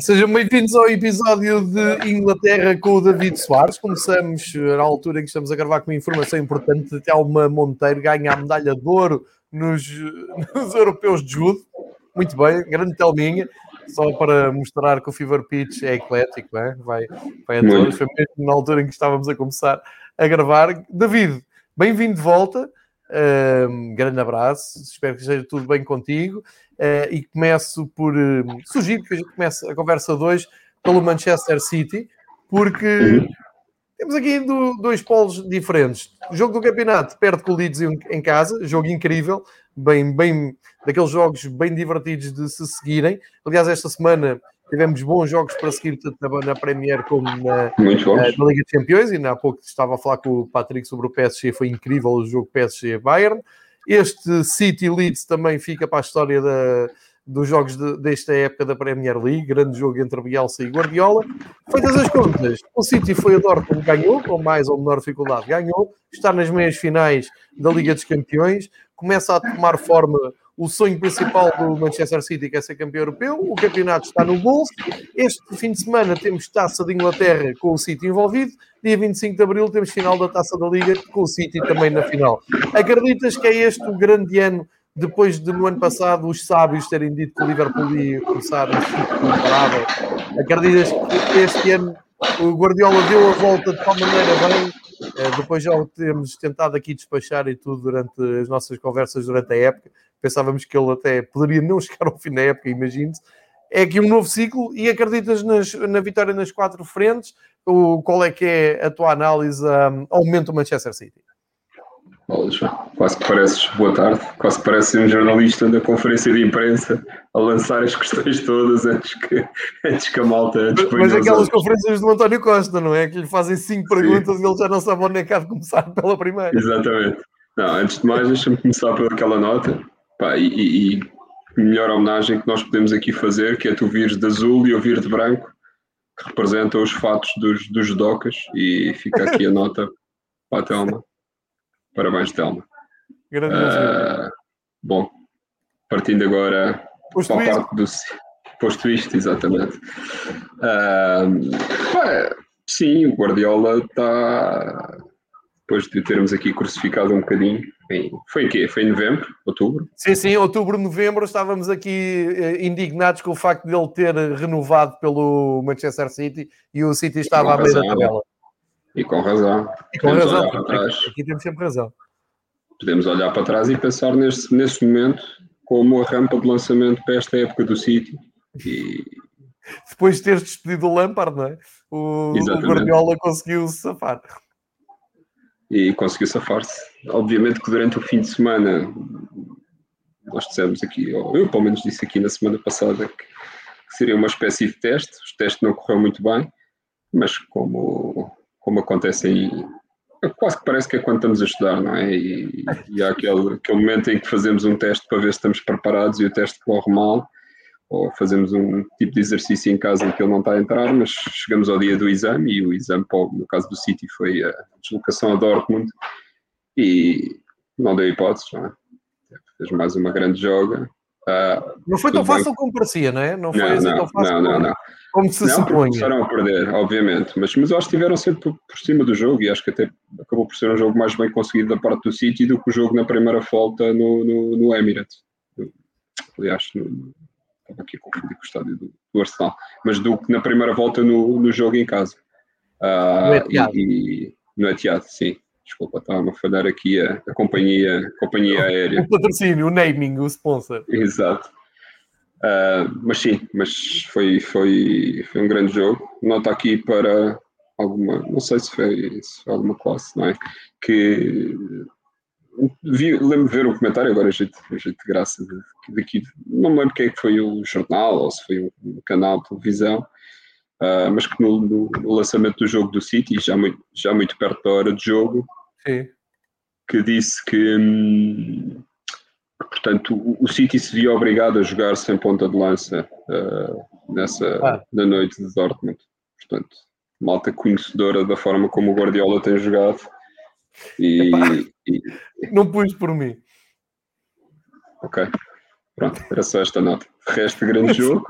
Sejam bem-vindos ao episódio de Inglaterra com o David Soares. Começamos na altura em que estamos a gravar com uma informação importante. Até uma Monteiro ganha a medalha de ouro nos, nos europeus de judo. Muito bem, grande telminha. Só para mostrar que o Fever Pitch é eclético, é? vai, vai a todos. Foi mesmo na altura em que estávamos a começar a gravar. David, bem-vindo de volta. Um grande abraço, espero que esteja tudo bem contigo. Uh, e começo por uh, sugiro que a gente comece a conversa 2 pelo Manchester City, porque uhum. temos aqui do, dois polos diferentes. O jogo do campeonato perde com o Leeds em, em casa, jogo incrível, bem, bem, daqueles jogos bem divertidos de se seguirem. Aliás, esta semana tivemos bons jogos para seguir tanto na Premier como na, na, na, Liga dos Campeões. E há pouco estava a falar com o Patrick sobre o PSG, foi incrível o jogo PSG-Bayern. Este City Leeds também fica para a história da, dos jogos de, desta época da Premier League, grande jogo entre Bielsa e Guardiola. Feitas as contas, o City foi a Dortmund, ganhou, com mais ou menor dificuldade, ganhou, está nas meias finais da Liga dos Campeões, começa a tomar forma o sonho principal do Manchester City, que é ser campeão europeu. O campeonato está no bolso. Este fim de semana temos Taça de Inglaterra com o City envolvido. Dia 25 de Abril temos final da Taça da Liga com o City também na final. Acreditas que é este o grande ano, depois de no ano passado os sábios terem dito que o Liverpool ia começar a imparável? Acreditas que este ano o Guardiola deu a volta de tal maneira bem eh, depois já o temos tentado aqui despachar e tudo durante as nossas conversas durante a época pensávamos que ele até poderia não chegar ao fim da época, imagine-se. É aqui um novo ciclo e acreditas nas, na vitória nas quatro frentes? O, qual é que é a tua análise um, ao momento do Manchester City? quase que pareces, boa tarde, quase que parece um jornalista da conferência de imprensa a lançar as questões todas antes que, antes que a malta Mas aquelas conferências do António Costa, não é? Que lhe fazem cinco perguntas Sim. e ele já não sabe onde é que há de começar pela primeira. Exatamente. Não, antes de mais, deixa-me começar por aquela nota. Pá, e, e, melhor homenagem que nós podemos aqui fazer, que é tu vires de azul e eu vir de branco, que representam os fatos dos, dos docas, e fica aqui a nota para a Telma. Parabéns, Telma. Uh, bom, partindo agora Posto para a parte do. Posto isto, exatamente. Uh, pá, sim, o Guardiola está. Depois de termos aqui crucificado um bocadinho, em, foi em quê? Foi em novembro? Outubro? Sim, sim, outubro, novembro. Estávamos aqui eh, indignados com o facto de ele ter renovado pelo Manchester City e o City estava à beira da tabela. E com razão. E com Podemos razão. Aqui, aqui temos sempre razão. Podemos olhar para trás e pensar neste, neste momento como a rampa de lançamento para esta época do City. E... Depois de teres despedido o Lampard, não é? O, o Guardiola conseguiu safar e conseguiu safar-se. Obviamente que durante o fim de semana, nós dissemos aqui, ou eu pelo menos disse aqui na semana passada, que, seria uma espécie de teste. O teste não correu muito bem, mas como, como acontece aí, quase que parece que é quando estamos a estudar, não é? E, e há aquele, aquele momento em que fazemos um teste para ver se estamos preparados e o teste corre mal ou fazemos um tipo de exercício em casa em que ele não está a entrar, mas chegamos ao dia do exame e o exame, no caso do City, foi a deslocação a Dortmund e não deu hipóteses, não é? Fez mais uma grande joga. Uh, não foi tão fácil bem. como parecia, não é? Não foi não, assim não, tão fácil não, como, não, como se não, supunha. Começaram a perder, obviamente, mas, mas eu acho que estiveram sempre por, por, cima do jogo e acho que até acabou por ser um jogo mais bem conseguido da parte do City do que o jogo na primeira volta no, no, no Emirates. Aliás, no, estava aqui com o estádio do, do, Arsenal, mas do que na primeira volta no, no jogo em casa. Uh, no Etihad. E, e, no Etihad, sim. Desculpa, estava a falhar aqui a, a companhia, a companhia aérea. O patrocínio, o naming, o sponsor. Exato. Uh, mas sim, mas foi, foi, foi um grande jogo. Nota aqui para alguma, não sei se foi, se foi alguma classe, não é? Que vi, lembro de ver um comentário, agora gente, de graça daqui, não me lembro quem é que foi o jornal ou se foi um canal de televisão, uh, mas que no, no, lançamento do jogo do City, já muito, já muito perto da hora de jogo, Sim. que disse que, hum, portanto, o, o, City se via obrigado a jogar sem ponta de lança uh, nessa, ah. na noite de Dortmund. Portanto, malta conhecedora da forma como o Guardiola tem jogado e, e... Não pus por mim. Ok. Pronto, era só esta nota. resto, grande jogo.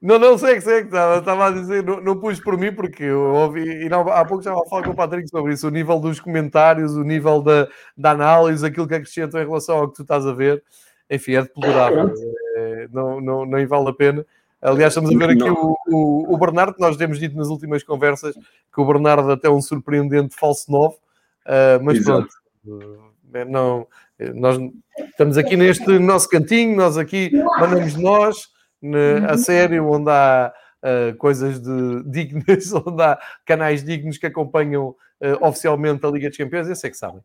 Não, não, segue, segue. Estava, estava a dizer, não, não pus por mim porque eu ouvi, e não, há pouco estava a falar com o Patrick sobre isso, o nível dos comentários, o nível da, da análise, aquilo que acrescentam em relação ao que tu estás a ver. Enfim, é deplorável. É, não, não, nem vale a pena. Aliás, estamos a ver aqui o, o, o, Bernardo, que nós temos dito nas últimas conversas que o Bernardo até é um surpreendente falso novo, uh, mas Exato. pronto, uh, não, nós estamos aqui neste nosso cantinho, nós aqui mandamos nós a uhum. sério, onde há uh, coisas de dignas, onde há canais dignos que acompanham uh, oficialmente a Liga dos Campeões, esse é que sabem.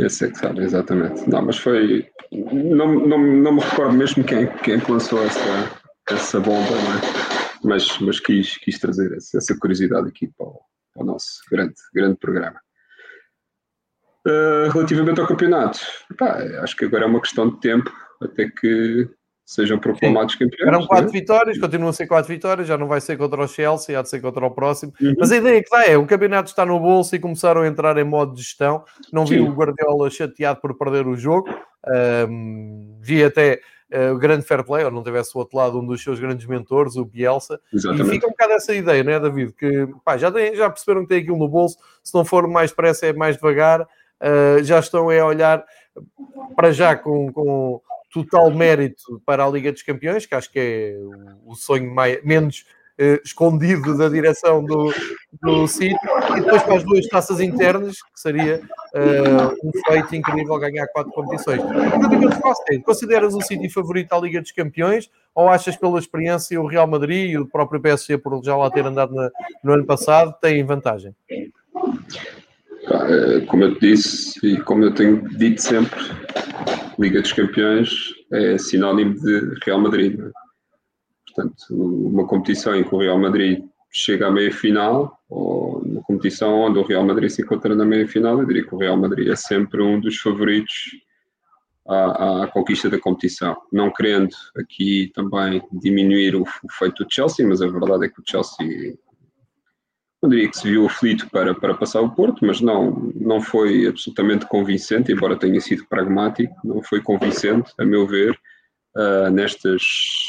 Esse é que sabe, exatamente. Não, mas foi. Não, não, não me recordo mesmo quem, quem lançou essa, essa bomba, é? mas, mas quis, quis trazer essa, essa curiosidade aqui para o, para o, nosso grande, grande programa. Uh, relativamente ao campeonato, pá, acho que agora é uma questão de tempo até que sejam proclamados Sim. campeões. Eram quatro né? vitórias, continuam a ser quatro vitórias, já não vai ser contra o Chelsea, há de ser contra o próximo. Uhum. Mas a ideia que dá é: o campeonato está no bolso e começaram a entrar em modo de gestão. Não vi Sim. o Guardiola chateado por perder o jogo, um, vi até. Uh, o grande fair play, ou não tivesse o outro lado um dos seus grandes mentores, o Bielsa, Exatamente. e fica um bocado essa ideia, não é, David? Que pá, já, tem, já perceberam que tem aquilo no bolso, se não for mais depressa é mais devagar, uh, já estão a olhar para já com, com total mérito para a Liga dos Campeões, que acho que é o sonho mais, menos eh, escondido da direção do, do City, e depois para as duas taças internas, que seria uh, um feito incrível ganhar quatro competições. Consideras o City favorito à Liga dos Campeões, ou achas pela experiência o Real Madrid e o próprio PSG, por já lá ter andado na, no ano passado, têm vantagem? Eh, como eu te disse e como eu tenho dito sempre, Liga dos Campeões é sinónimo de Real Madrid. É? Portanto, uma competição em que o Real Madrid chega à meia-final, ou uma competição onde o Real Madrid se encontra na meia-final, eu diria que o Real Madrid é sempre um dos favoritos à, à, conquista da competição. Não querendo aqui também diminuir o, o feito do Chelsea, mas a verdade é que o Chelsea não diria que se viu aflito para, para passar o Porto, mas não, não foi absolutamente convincente, embora tenha sido pragmático, não foi convincente, a meu ver, uh, nestas,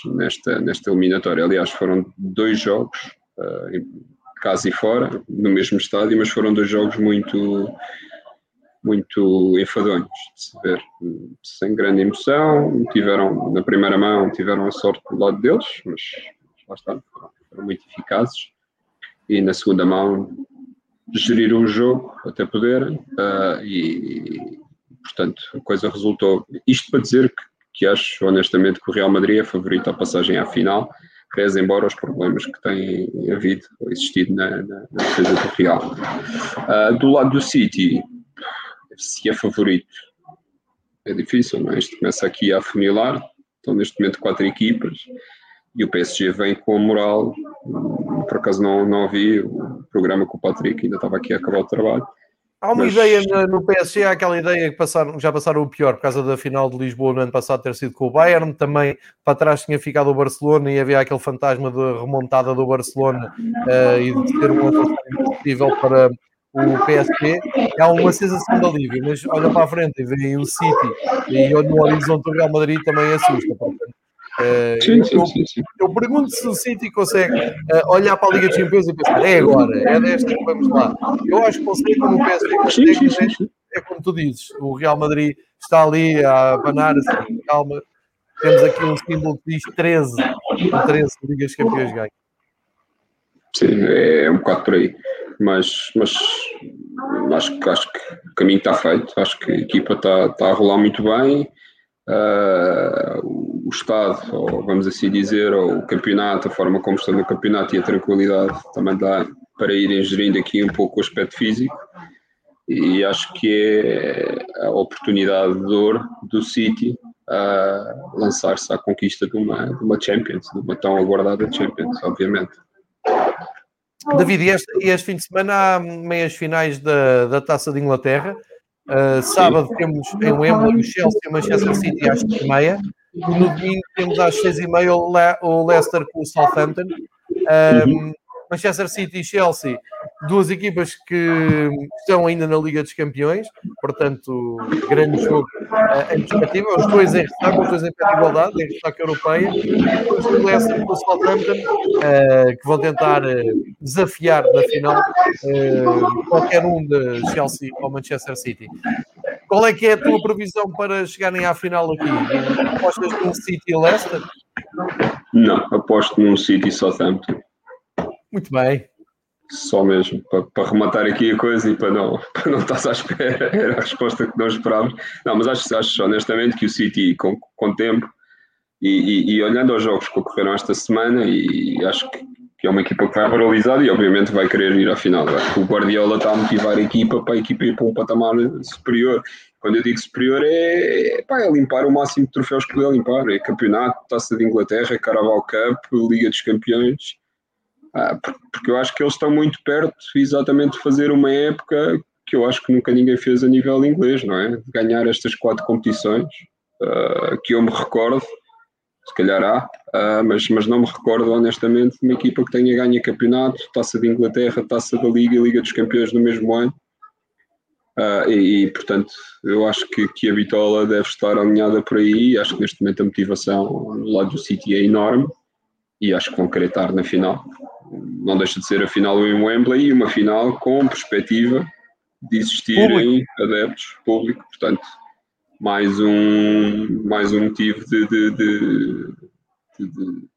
nesta, nesta eliminatória. Aliás, foram dois jogos, uh, casa e fora, no mesmo estádio, mas foram dois jogos muito, muito enfadonhos de se ver, sem grande emoção. Tiveram, na primeira mão, tiveram a sorte do lado deles, mas lá está, foram, muito eficazes e na segunda mão gerir o jogo até poderem uh, e, portanto a coisa resultou. Isto para dizer que, que acho honestamente que o Real Madrid é favorito à passagem à final, pese embora os problemas que têm havido ou existido na, na, na defesa do Real. Uh, do lado do City, se é favorito, é difícil, não é? Isto começa aqui a afunilar, estão neste momento quatro equipas e o PSG vem com a moral. Por acaso não, não ouvi o programa com o Patrick, ainda estava aqui a acabar o trabalho. Há uma mas... ideia no PSG, há aquela ideia que passaram, já passaram o pior por causa da final de Lisboa no ano passado ter sido com o Bayern, também para trás tinha ficado o Barcelona e havia aquele fantasma de remontada do Barcelona uh, e de ter um adversário possível para o PSG. Há uma sensação de alívio, mas olha para a frente e vem o City e no horizonte o Real Madrid também assusta. Uh, sim, eu, sim, sim, eu, pergunto se o City consegue uh, olhar para a Liga de Champions e pensar, é agora, é desta que vamos lá. Eu acho que consegue, como o PSG consegue, é, é como tu dizes, o Real Madrid está ali a abanar assim, calma. Temos aqui um símbolo que diz 13, 13 Ligas de Campeões ganham. Sim, é um bocado por aí. Mas, mas acho, acho que o caminho está feito, acho que a equipa está, está a rolar muito bem uh, o Estado, ou vamos assim dizer, ou o campeonato, a forma como está no campeonato e a tranquilidade também dá para irem gerindo aqui um pouco o aspecto físico. E acho que é a oportunidade de ouro do City a lançar-se à conquista de uma, de uma Champions, de uma tão aguardada Champions, obviamente. David, e este, este fim de semana há meias finais da, da Taça de Inglaterra. Uh, sábado temos em Wembley o Chelsea e o Manchester City às 6h30. No domingo temos às 6h30 o, Le o Leicester com o Southampton. Um, uhum. Manchester City e Chelsea duas equipas que estão ainda na Liga dos Campeões, portanto, grande jogo uh, em perspectiva. Os dois em ressaca, os dois em pé de igualdade, em ressaca europeia. Depois o Leicester e o Southampton, uh, que vão tentar uh, desafiar na final qualquer um de Chelsea ou Manchester City. Qual é que é a tua previsão para chegarem à final aqui? Apostas num City e Leicester? Não, aposto num City e Southampton. Muito bem. Só mesmo, para, para, rematar aqui a coisa e para não, para não estar à espera, era a resposta que nós esperávamos. Não, mas acho, acho honestamente que o City, com, com tempo e, e, e, olhando aos jogos que ocorreram esta semana, e acho que, é uma equipa que vai valorizar e obviamente vai querer ir à final. O Guardiola está a motivar a equipa para a equipa ir para um patamar superior. Quando eu digo superior é, é, pá, é limpar o máximo de troféus que puder limpar. É campeonato, Taça de Inglaterra, Carabao Cup, Liga dos Campeões porque eu acho que eles estão muito perto exatamente de fazer uma época que eu acho que nunca ninguém fez a nível inglês, não é? De ganhar estas quatro competições, uh, que eu me recordo, se calhar há, uh, mas, mas não me recordo honestamente de uma equipa que tenha ganho campeonato, taça de Inglaterra, taça da Liga e Liga dos Campeões no mesmo ano. Uh, e, e, portanto, eu acho que, que a Bitola deve estar alinhada por aí. Acho que neste momento a motivação do lado do City é enorme e acho que vão querer estar na final não deixa de ser a final em Wembley e uma final com perspectiva de existirem público. adeptos público, portanto, mais um, mais um motivo de, de, de, de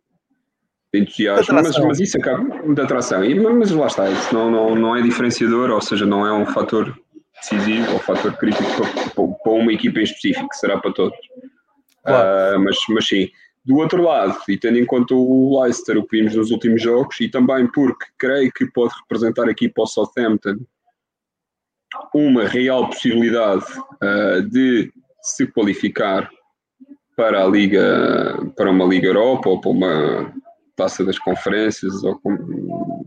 entusiasmo, mas, mas, isso acaba de atração. E, mas lá está, isso não, não, não é diferenciador, ou seja, não é um fator decisivo ou fator crítico para, para uma equipa em específico, será para todos. Claro. Uh, mas, mas sim, do outro lado, e tendo em conta o Leicester, o que vimos nos últimos jogos, e também porque creio que pode representar aqui para o Southampton uma real possibilidade uh, de se qualificar para a Liga, para uma Liga Europa ou para uma taça das conferências ou com,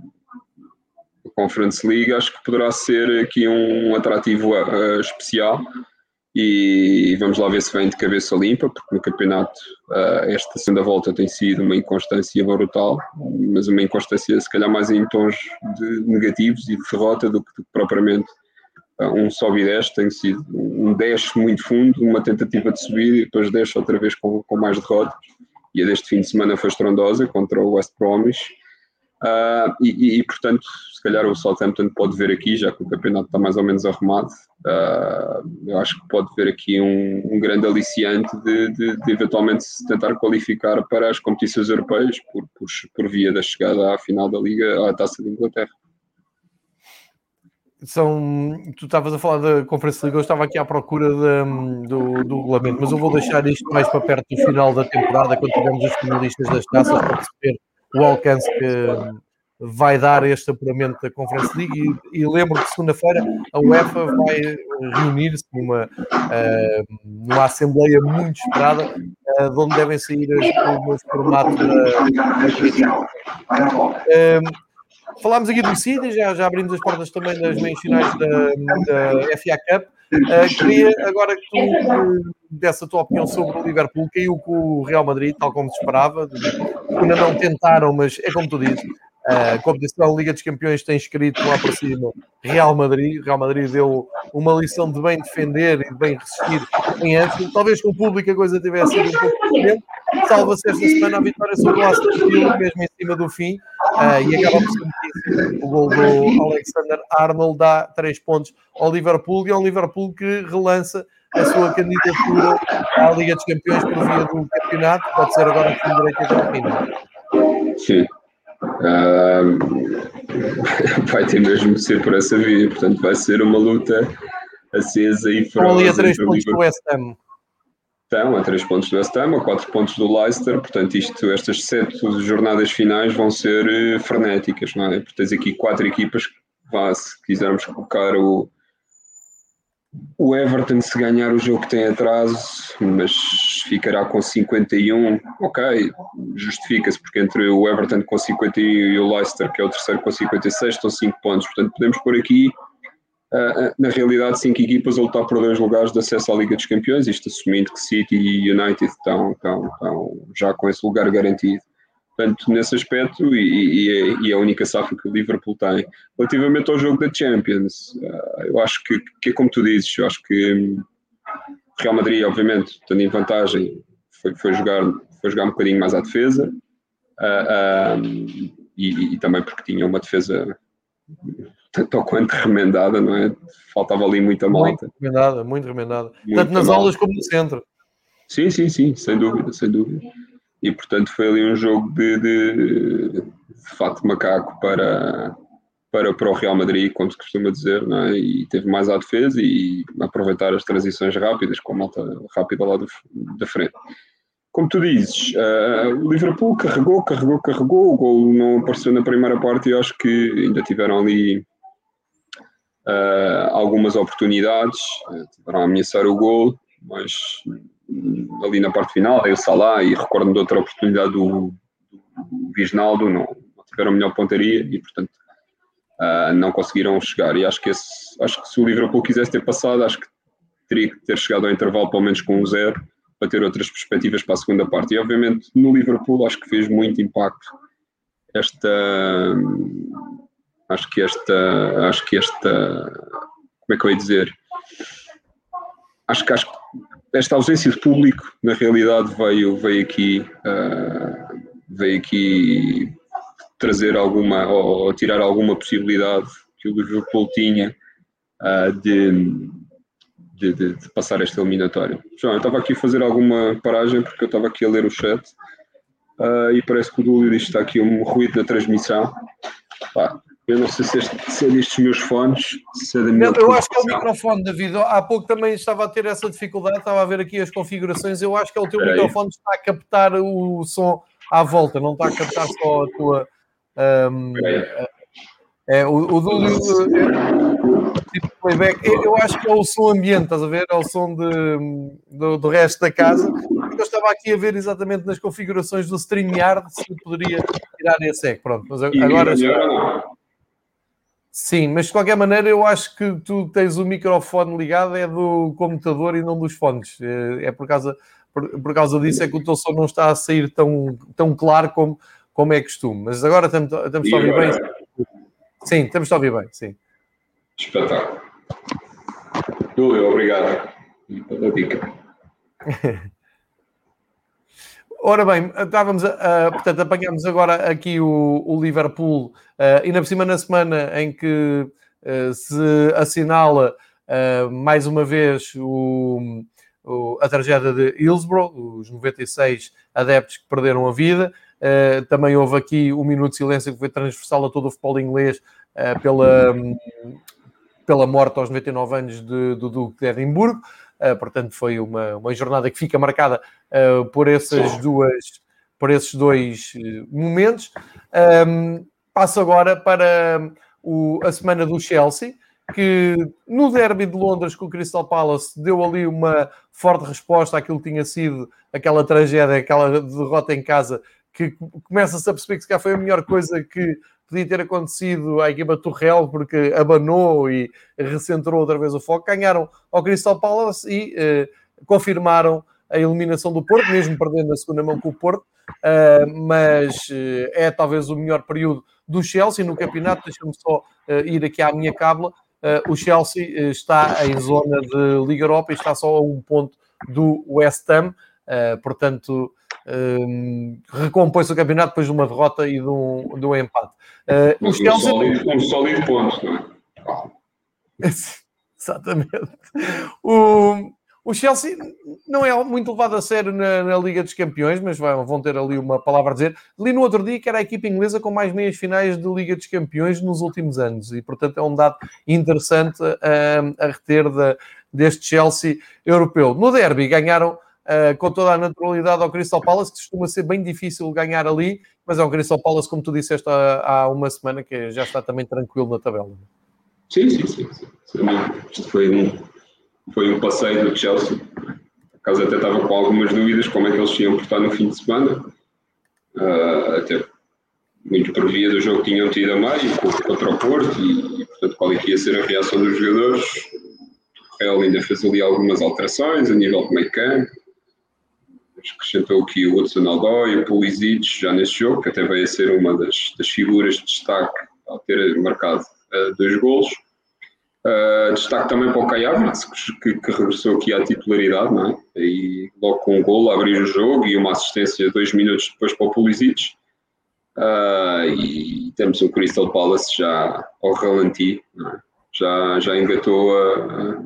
Conference League, acho que poderá ser aqui um atrativo uh, especial e vamos lá ver se vem de cabeça limpa, porque no campeonato uh, esta segunda volta tem sido uma inconstância brutal, mas uma inconstância se calhar mais em tons de negativos e de derrota do que, do que propriamente uh, um sobe e desce, tem sido um desce muito fundo, uma tentativa de subir e depois desce outra vez com, com mais derrotas, e a deste fim de semana foi estrondosa contra o West Bromwich, uh, e, e, portanto se calhar o Southampton pode ver aqui, já que o campeonato está mais ou menos arrumado, uh, eu acho que pode ver aqui um, um grande aliciante de, de, de, eventualmente se tentar qualificar para as competições europeias por, por, por via da chegada à final da Liga, à Taça de Inglaterra são. Tu estavas a falar da Conferência Liga, eu estava aqui à procura de, do, do regulamento, mas eu vou deixar isto mais para perto do final da temporada, quando tivermos os finalistas das taças, para perceber o alcance que, vai dar este apuramento da Conference League e, e lembro que segunda-feira a UEFA vai reunir-se numa, uh, numa assembleia muito esperada uh, de onde devem sair o novo formato da, da Falámos aqui do City, já, já abrimos as portas também das meias finais da, da FA Cup. Uh, queria agora que tu desse a tua opinião sobre o Liverpool, caiu com o Real Madrid, tal como se esperava. Ainda não tentaram, mas é como tu dizes, a competição Liga dos Campeões tem escrito lá para cima Real Madrid. Real Madrid deu uma lição de bem defender e de bem resistir em Anfield. Talvez com o público a coisa tivesse sido um pouco diferente. Salva-se esta semana a vitória sobre o Aston mesmo em cima do fim. Uh, e acaba por ser o gol do Alexander Arnold dá 3 pontos ao Liverpool e ao Liverpool que relança a sua candidatura à Liga dos Campeões por via do campeonato. Pode ser agora com direito até ao fim. Sim. Uh, vai ter mesmo de ser por essa via, portanto vai ser uma luta acesa e feroz. Estão ali a 3 pontos do West Ham. Estão a 3 pontos do West Ham, a 4 pontos do Leicester, portanto isto, estas 7 jornadas finais vão ser eh, frenéticas, não é? Porque tens aqui 4 equipas que, vá, se quisermos colocar o, o Everton, se ganhar o jogo que tem atraso, mas ficará com 51, ok, justifica-se, porque entre o Everton com 51 e o Leicester, que é o terceiro com 56, estão 5 pontos. Portanto, podemos pôr aqui, uh, na realidade, 5 equipas a lutar por dois lugares de acesso à Liga dos Campeões, isto assumindo que City e United estão, estão, estão já com esse lugar garantido. Portanto, nesse aspecto, e, e, é, e, é a única safra que o Liverpool tem. Relativamente ao jogo da Champions, uh, eu acho que, que é como tu dizes, eu acho que o Real Madrid, obviamente, tendo em vantagem, foi, foi, jogar, foi jogar um bocadinho mais à defesa, uh, uh, e, e, também porque tinha uma defesa tanto ou quanto remendada, não é? Faltava ali muita malta. Muito remendada, muito remendada. Muito Tanto nas malta. aulas como no centro. Sim, sim, sim, sem dúvida, sem dúvida. E portanto foi ali um jogo de, de, de fato macaco para, para, para o Real Madrid, como se costuma dizer, é? e teve mais à defesa e aproveitar as transições rápidas, com a malta rápida lá da frente. Como tu dizes, uh, o Liverpool carregou, carregou, carregou, o gol não apareceu na primeira parte e acho que ainda tiveram ali uh, algumas oportunidades, uh, tiveram a ameaçar o gol, mas ali na parte final, o Salah e recordo-me de outra oportunidade do, do não, não tiveram melhor pontaria e portanto uh, não conseguiram chegar. E acho que, esse, acho que se o Liverpool quisesse ter passado, acho que teria que ter chegado ao intervalo pelo menos com um zero para ter outras perspectivas para a segunda parte. E obviamente no Liverpool acho que fez muito impacto esta acho que esta acho que esta como é que eu ia dizer acho que acho que esta ausência de público, na realidade, veio, veio aqui, uh, veio aqui trazer alguma, ou, tirar alguma possibilidade que o Liverpool tinha uh, de, de, de, passar esta eliminatória. João, eu estava aqui a fazer alguma paragem porque eu estava aqui a ler o chat uh, e parece que o Dúlio diz que está aqui um ruído na transmissão. Pá, eu não sei se, este, se é destes meus fones, se é da minha. Não, eu acho que é o microfone, David. Há pouco também estava a ter essa dificuldade, estava a ver aqui as configurações. Eu acho que é o teu Espera microfone que está a captar o som à volta, não está a captar só a tua. Um, é, o, o do, tipo playback, eu acho que é o som ambiente, estás a ver? É o som de, do, do resto da casa. Eu estava aqui a ver exatamente nas configurações do StreamYard se poderia tirar esse eco. Pronto, mas agora. Sim, mas de qualquer maneira eu acho que tu tens o microfone ligado é do computador e não dos fones. É, é por causa, por, por, causa disso é que o teu som não está a sair tão, tão claro como, como é costume. Mas agora estamos, estamos a ouvir bem. Sim, estamos a ouvir bem, sim. Espetáculo. Túlio, obrigado pela dica. Ora bem, estávamos a, a, portanto, apanhámos agora aqui o, o Liverpool, uh, ainda por cima na semana em que uh, se assinala uh, mais uma vez o, o, a tragédia de Hillsborough, os 96 adeptos que perderam a vida. Uh, também houve aqui um minuto de silêncio que foi transversal a todo o futebol inglês pela, um, pela morte aos 99 anos de, do Duque de Edimburgo. Uh, portanto, foi uma, uma jornada que fica marcada uh, por, essas duas, por esses dois uh, momentos. Um, passo agora para o, a semana do Chelsea, que no derby de Londres com o Crystal Palace deu ali uma forte resposta àquilo que tinha sido aquela tragédia, aquela derrota em casa, que começa-se a perceber que se calhar foi a melhor coisa que podia ter acontecido à equipa Torrel, porque abanou e recentrou outra vez o foco. Ganharam ao Crystal Palace e eh, confirmaram a eliminação do Porto, mesmo perdendo a segunda mão com o Porto, uh, mas uh, é talvez o melhor período do Chelsea no campeonato. Deixa-me só uh, ir aqui à minha cábula. o Chelsea está em zona de Liga Europa e está só a um ponto do West Ham, portanto, um, recompõe-se o campeonato depois de uma derrota e de um, de um empate. Uh, Chelsea... um sólido ponto, não é? Exatamente. O, o Chelsea não é muito levado a sério na, na, Liga dos Campeões, mas vão ter ali uma palavra a dizer. Li no outro dia que era a equipa inglesa com mais meias finais de Liga dos Campeões nos últimos anos e, portanto, é um dado interessante a, a reter da, deste Chelsea europeu. No derby ganharam uh, com toda a naturalidade ao Crystal Palace, que costuma ser bem difícil ganhar ali, mas é um Crystal Palace, como tu disseste há, há uma semana, que já está também tranquilo na tabela. Sim, sim, sim. sim. Isto foi um, foi um passeio do Chelsea. Por acaso até estava com algumas dúvidas como é que eles iam portar no fim de semana. Uh, até muito previa do jogo que tinham tido a meio contra o Porto e, e, portanto qual é que ia ser a reação dos jogadores. O Real ainda fez ali algumas alterações a nível de meio campo acrescentou aqui o Hudson Aldoi, o Pulisic já neste jogo, que até veio a ser uma das, das figuras de destaque ao ter marcado uh, dois golos. Uh, destaque também para o Kai Havertz, que, que, regressou aqui à titularidade, não é? E logo com um golo a abrir o jogo e uma assistência dois minutos depois para o Pulisic. Uh, e temos o Crystal Palace já ao ralenti, é? já, já engatou, a,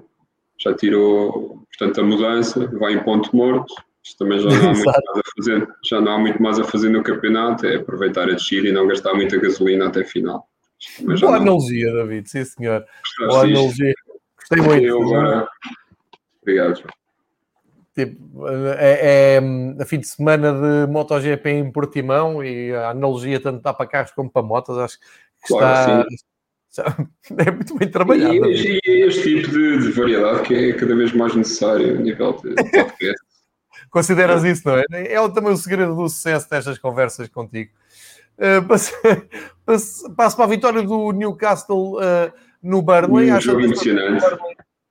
já tirou portanto, a mudança, vai em ponto morto. Isto também já não, há muito mais a fazer, já não há muito mais a fazer no campeonato, é aproveitar a descida e não gastar muita gasolina até final. Boa analogia, David, sim senhor. Boa analogia. Gostei muito. Eu agora... Obrigado, João. Tipo, é, é, a fim de semana de MotoGP em Portimão e a analogia tanto dá para carros como para motos, acho que claro, está, é muito bem trabalhado. E, e este tipo de, de, variedade que é cada vez mais necessário a nível de podcast. Consideras isso, não é? É também o segredo do sucesso destas conversas contigo. Uh, passo, passo, passo, para a vitória do Newcastle uh, no Burnley. Um jogo emocionante.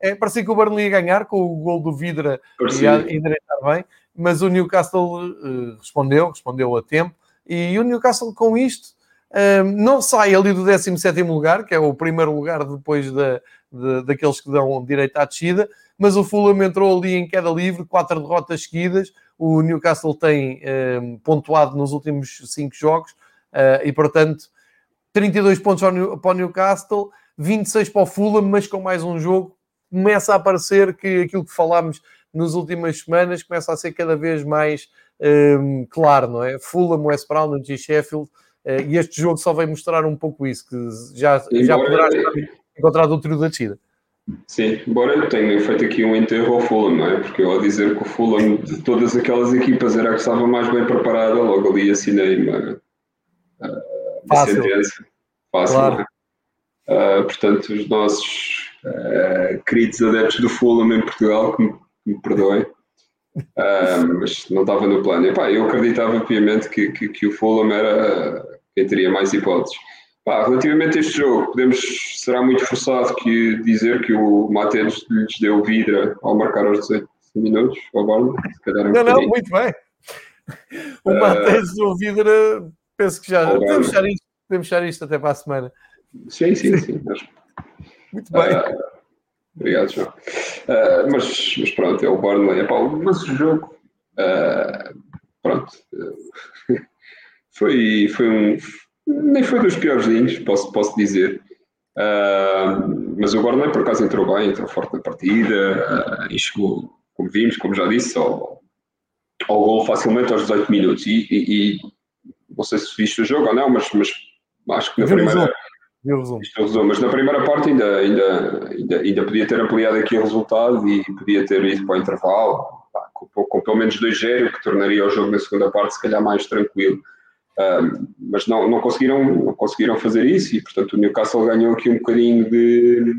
É, parecia que o Burnley ia ganhar com o gol do Vidra e endireitar bem, mas o Newcastle uh, respondeu, respondeu a tempo, e o Newcastle com isto não sai ali do 17 lugar, que é o primeiro lugar depois da, de, daqueles que dão direito à descida, mas o Fulham entrou ali em queda livre, quatro derrotas seguidas, o Newcastle tem uh, pontuado nos últimos cinco jogos, uh, e portanto 32 pontos para o Newcastle, 26 para o Fulham, mas com mais um jogo, começa a aparecer que aquilo que falámos nas últimas semanas começa a ser cada vez mais um, claro, não é? Fulham, West Brown e Sheffield, uh, e este jogo só vai mostrar um pouco isso, que já, já poderá estar encontrado o trio da descida. Sim, embora eu tenha feito aqui um enterro ao Fulham, não é? Porque eu ao dizer que o Fulham, de todas aquelas equipas, era a que estava mais bem preparada, logo ali assinei uma, uma Fácil. sentença. Fácil, claro. é? Uh, portanto, os nossos uh, queridos adeptos do Fulham em Portugal, que me, me perdoem, uh, mas não estava no plano. Eu acreditava piamente que, que, que, o Fulham era quem teria mais hipóteses. Pá, relativamente a este jogo, podemos, será muito forçado que dizer que o Mateus lhes deu vida ao marcar aos 18 minutos, ao calhar é um Não, não, muito bem. O Mateus deu vida, penso que já. Podemos fechar, isto, podemos fechar isto até para a semana. Sim, sim, sim. Muito bem. Uh, obrigado, João. Uh, mas, mas, pronto, é o Burnley. Epá, mas o jogo, uh, pronto, foi, foi um. Nem foi dos piores linhos, posso, posso dizer. mas o Burnley, por acaso, entrou bem, entrou forte na partida e chegou, como vimos, como já disse, ao, ao gol facilmente aos 18 minutos. E, e, e não sei se viste o jogo ou não, mas, mas acho que na primeira isto é resumo. Mas na primeira parte ainda, ainda, ainda, ainda podia ter ampliado aqui o resultado e podia ter ido para o intervalo, com, com, pelo menos 2-0, que tornaria o jogo na segunda parte se calhar mais tranquilo. Um, mas não, não, conseguiram, não conseguiram fazer isso e, portanto, o Newcastle ganhou aqui um bocadinho de,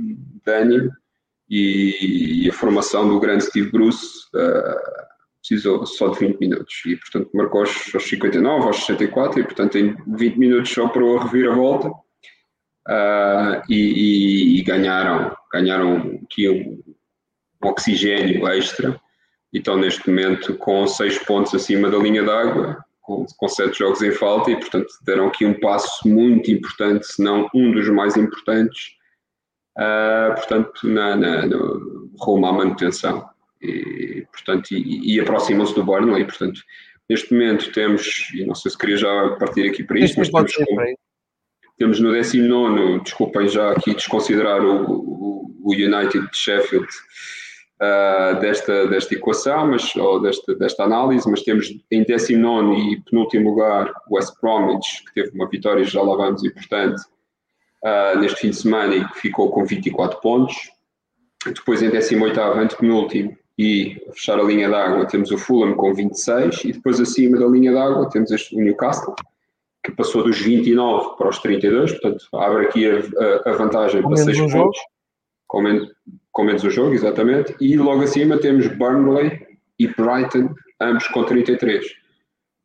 de ânimo e, e, a formação do grande Steve Bruce uh, precisou só de 20 minutos. E, portanto, marcou aos, aos 59, aos 64 e, portanto, em 20 minutos só para a reviravolta uh, e, e, e, ganharam, ganharam aqui um, um, oxigênio extra. E estão neste momento com seis pontos acima da linha d'água, com, com sete jogos em falta e portanto deram aqui um passo muito importante, se não um dos mais importantes, uh, portanto na, na, no rumo à manutenção. E, portanto, e, e aproximam-se do Burnley, portanto neste momento temos, e não sei se queria já partir aqui para isto, mas temos, temos no 19, desculpem já aqui desconsiderar o, o, o United de Sheffield uh, desta, desta equação, mas, ou desta, desta análise, mas temos em 19 e penúltimo lugar o West Bromwich, que teve uma vitória, já lá vamos, importante uh, neste fim de semana e que ficou com 24 pontos. Depois em 18 antepenúltimo e a fechar a linha d'água temos o Fulham com 26 e depois acima da linha d'água temos este, o Newcastle que passou dos 29 para os 32, portanto abre aqui a, a vantagem com para 6 um pontos, com, men com menos o jogo, exatamente, e logo acima temos Burnley e Brighton, ambos com 33.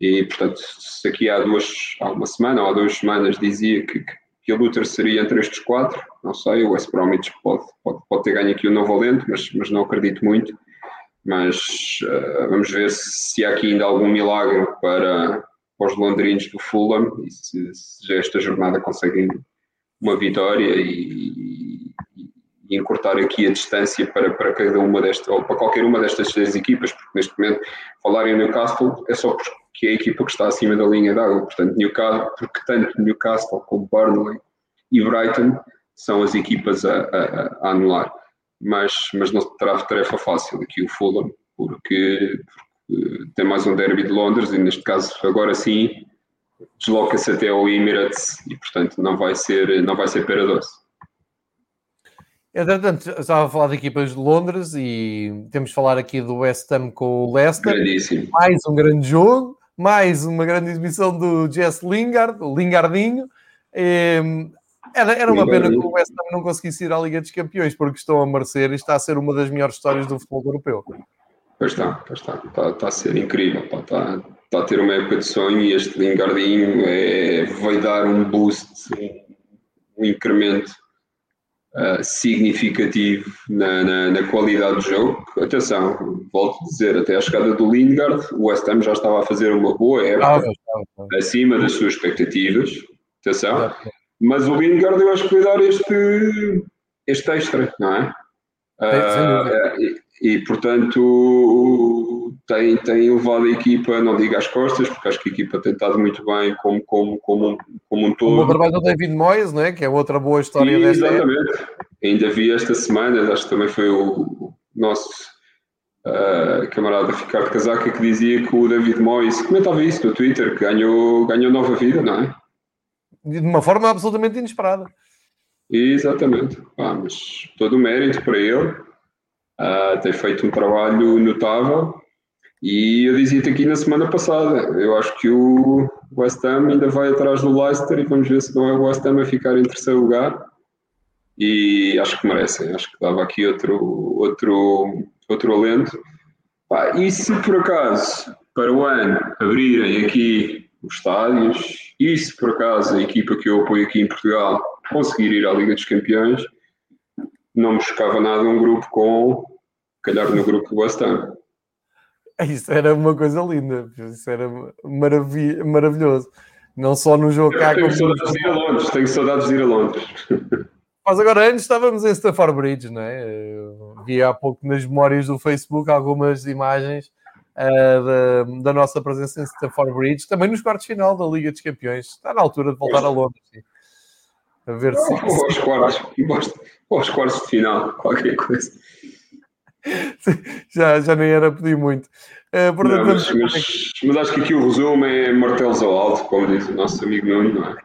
E portanto, se aqui há, duas, há uma semana ou há duas semanas dizia que, que a luta seria entre estes quatro, não sei, o West Bromwich pode, pode, pode ter ganho aqui o novo valente, mas, mas não acredito muito. mas uh, vamos ver se há aqui ainda algum milagre para, para os londrinos do Fulham e se, se esta jornada conseguem uma vitória e, e, encurtar aqui a distância para, para cada uma destas, ou para qualquer uma destas três equipas, porque neste momento falar em Newcastle é só porque é a equipa que está acima da linha d'água, portanto Newcastle, porque tanto Newcastle como Burnley e Brighton são as equipas a, a, a anular mas, mas não terá tarefa fácil aqui o Fulham, porque, porque tem mais um derby de Londres e neste caso agora sim desloca-se até ao Emirates e portanto não vai ser, não vai ser pera doce. Entretanto, estava a falar de equipas de Londres e temos de falar aqui do West Ham com o Leicester. Grandíssimo. Mais um grande jogo, mais uma grande exibição do Jess Lingard, o Lingardinho. E, era, era uma pena que o West Ham não conseguisse ir à Liga dos Campeões, porque estão a merecer e está a ser uma das melhores histórias do futebol europeu. Pois está, pois está. Está, está a ser incrível. Está, está a ter uma época de sonho e este Lingardinho é, vai dar um boost, um, incremento uh, significativo na, na, na, qualidade do jogo. Atenção, volto a dizer, até a chegada do Lingard, o West Ham já estava a fazer uma boa época, acima das suas expectativas. Atenção. Mas o Lingard eu acho que vai dar este, este extra, não é? Uh, e, e, portanto tem, tem levado a equipa, não digo às costas, porque acho que a equipa tem estado muito bem como, como, como, como um todo. O trabalho do David Moyes, não é? que é outra boa história e, desta Exatamente. Época. Ainda vi esta semana, acho que também foi o nosso uh, camarada Ricardo Casaca que dizia que o David Moyes comentava isso no Twitter, que ganhou, ganhou nova vida, não é? de uma forma absolutamente inesperada. Exatamente. Ah, mas todo o mérito para ele. Uh, tem feito um trabalho notável. E eu dizia-te aqui na semana passada, eu acho que o West Ham ainda vai atrás do Leicester e vamos ver se não é o West Ham a ficar em terceiro lugar. E acho que merecem, acho que dava aqui outro, outro, outro alento. E se por acaso, para o ano, abrirem aqui os estádios. E se por acaso a equipa que eu apoio aqui em Portugal conseguir ir à Liga dos Campeões, não me chocava nada um grupo com, calhar no grupo do West Ham. Isso era uma coisa linda, isso era marav maravilhoso. Não só no jogo cá, tenho saudades de ir a Londres, tenho saudades de ir a Londres. Mas agora antes estávamos em Stafford Bridge, não é? Eu vi há pouco nas memórias do Facebook algumas imagens uh, da, da, nossa presença em Stamford Bridge, também nos quartos de final da Liga dos Campeões. Está na altura de voltar a Londres. Sim. A ver se. Ou aos quartos, aos quartos de final, qualquer coisa. já, já nem era pedir muito. Uh, portanto, não, mas, mas, mas, acho que aqui o resumo é martelos ao alto, como diz o nosso amigo Nuno, não é?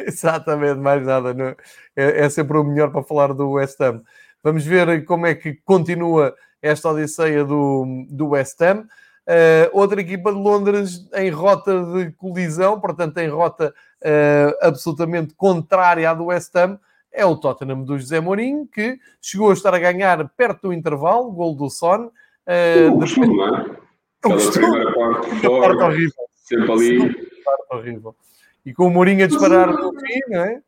Exatamente, mais nada. Não? É, é sempre o melhor para falar do West Ham. Vamos ver como é que continua esta odisseia do, do West Ham. Uh, outra equipa de Londres em rota de colisão, portanto, em rota uh, absolutamente contrária à do West Ham, é o Tottenham do José Mourinho, que chegou a estar a ganhar perto do intervalo, gol do Son. Uh, o costume, não é? Aquela primeira parte horrível. sempre ali. Parte horrível. E com o Mourinho a disparar no fim, não é?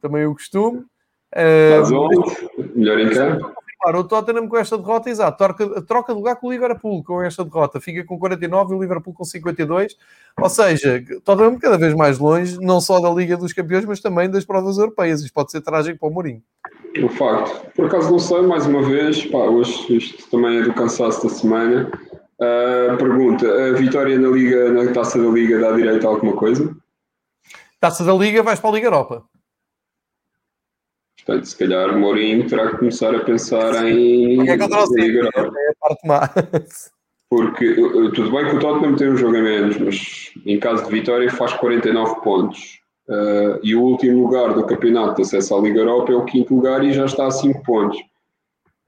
Também o costume. Uh, melhor em campo O Tottenham com esta derrota, exato, troca, troca de lugar com o Liverpool com esta derrota, fica com 49 e o Liverpool com 52. Ou seja, Tottenham cada vez mais longe, não só da Liga dos Campeões, mas também das provas europeias. Isto pode ser trágico para o Mourinho. O facto. Por acaso não sei, mais uma vez, pá, hoje isto também é do cansaço da semana. Uh, pergunta: a vitória na Liga, na taça da Liga, dá direito a alguma coisa? Taça da Liga, vais para a Liga Europa. Portanto, se calhar o Mourinho terá que começar a pensar em. É que eu trouxe é a parte má. Porque tudo bem que o Tottenham tem um jogo a menos, mas em caso de vitória faz 49 pontos. Uh, e o último lugar do campeonato de acesso à Liga Europa é o quinto lugar e já está a 5 pontos.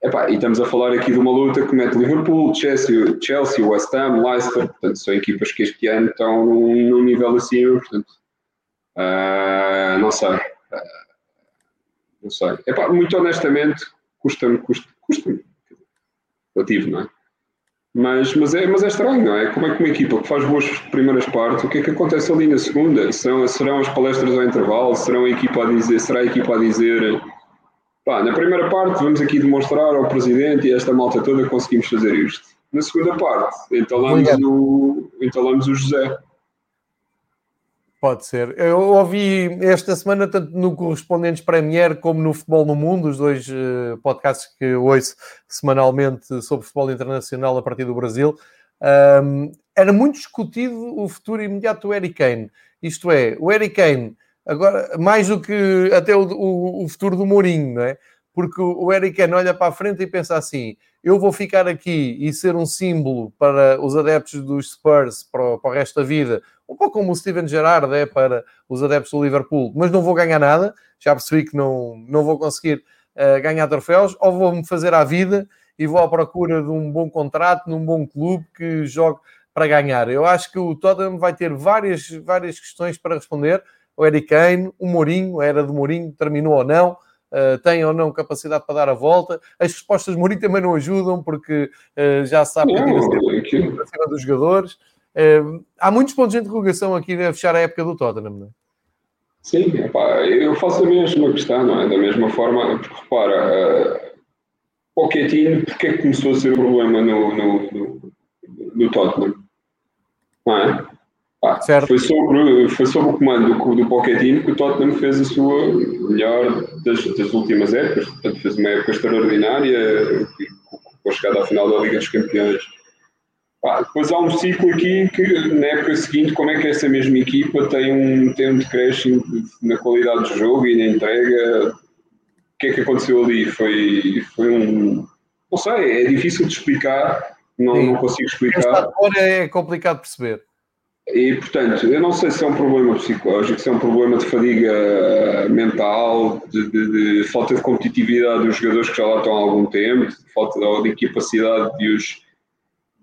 Epá, e estamos a falar aqui de uma luta que mete Liverpool, Chelsea, Chelsea West Ham, Leicester, portanto são equipas que este ano estão num, num nível acima, portanto uh, não sei. Uh, não sei. Epá, muito honestamente, custa-me, custa-me, custa-me. Relativo, não é? Mas, mas, é, mas é estranho, não é? Como é que uma equipa que faz boas primeiras partes, o que é que acontece ali na segunda? Serão, serão as palestras ao intervalo? Serão a equipa a dizer, será a equipa a dizer Pá, na primeira parte, vamos aqui demonstrar ao presidente e a esta malta toda que conseguimos fazer isto. Na segunda parte, entalamos, o, entalamos o José. Pode ser. Eu ouvi esta semana, tanto no Correspondentes Premier como no Futebol no Mundo, os dois uh, podcasts que ouço semanalmente sobre futebol internacional a partir do Brasil. Um, era muito discutido o futuro imediato do Eric Kane. Isto é, o Eric Kane, agora, mais do que até o, o, o futuro do Mourinho, não é? Porque o Eric Kane olha para a frente e pensa assim: eu vou ficar aqui e ser um símbolo para os adeptos dos Spurs para o, para o resto da vida, um pouco como o Steven Gerrard é para os adeptos do Liverpool, mas não vou ganhar nada, já percebi que não, não vou conseguir uh, ganhar troféus, ou vou-me fazer à vida e vou à procura de um bom contrato, num bom clube que jogue para ganhar. Eu acho que o Tottenham vai ter várias, várias questões para responder. O Eric Kane, o Mourinho, era de Mourinho, terminou ou não, uh, tem ou não capacidade para dar a volta. As respostas de Mourinho também não ajudam, porque uh, já sabe que é acima dos jogadores. Uh, há muitos pontos de interrogação aqui a fechar a época do Tottenham, não é? Sim, epá, eu faço a mesma questão, não é? Da mesma forma, porque repara, uh, Pochettino, porque é que começou a ser um problema no, no, no, no Tottenham? Não é? Foi, sobre, foi sobre o comando do, do Pochettino que o Tottenham fez a sua melhor das, das últimas épocas. Portanto, fez uma época extraordinária com a chegada à final da Liga dos Campeões. Depois há um ciclo aqui que na época seguinte, como é que essa mesma equipa tem um, tem um decréscimo na qualidade do jogo e na entrega? O que é que aconteceu ali? Foi, foi um. Não sei, é difícil de explicar, não, não consigo explicar. Agora é complicado perceber. E, portanto, eu não sei se é um problema psicológico, se é um problema de fadiga mental, de, de, de falta de competitividade dos jogadores que já lá estão há algum tempo, de falta de, de incapacidade de os,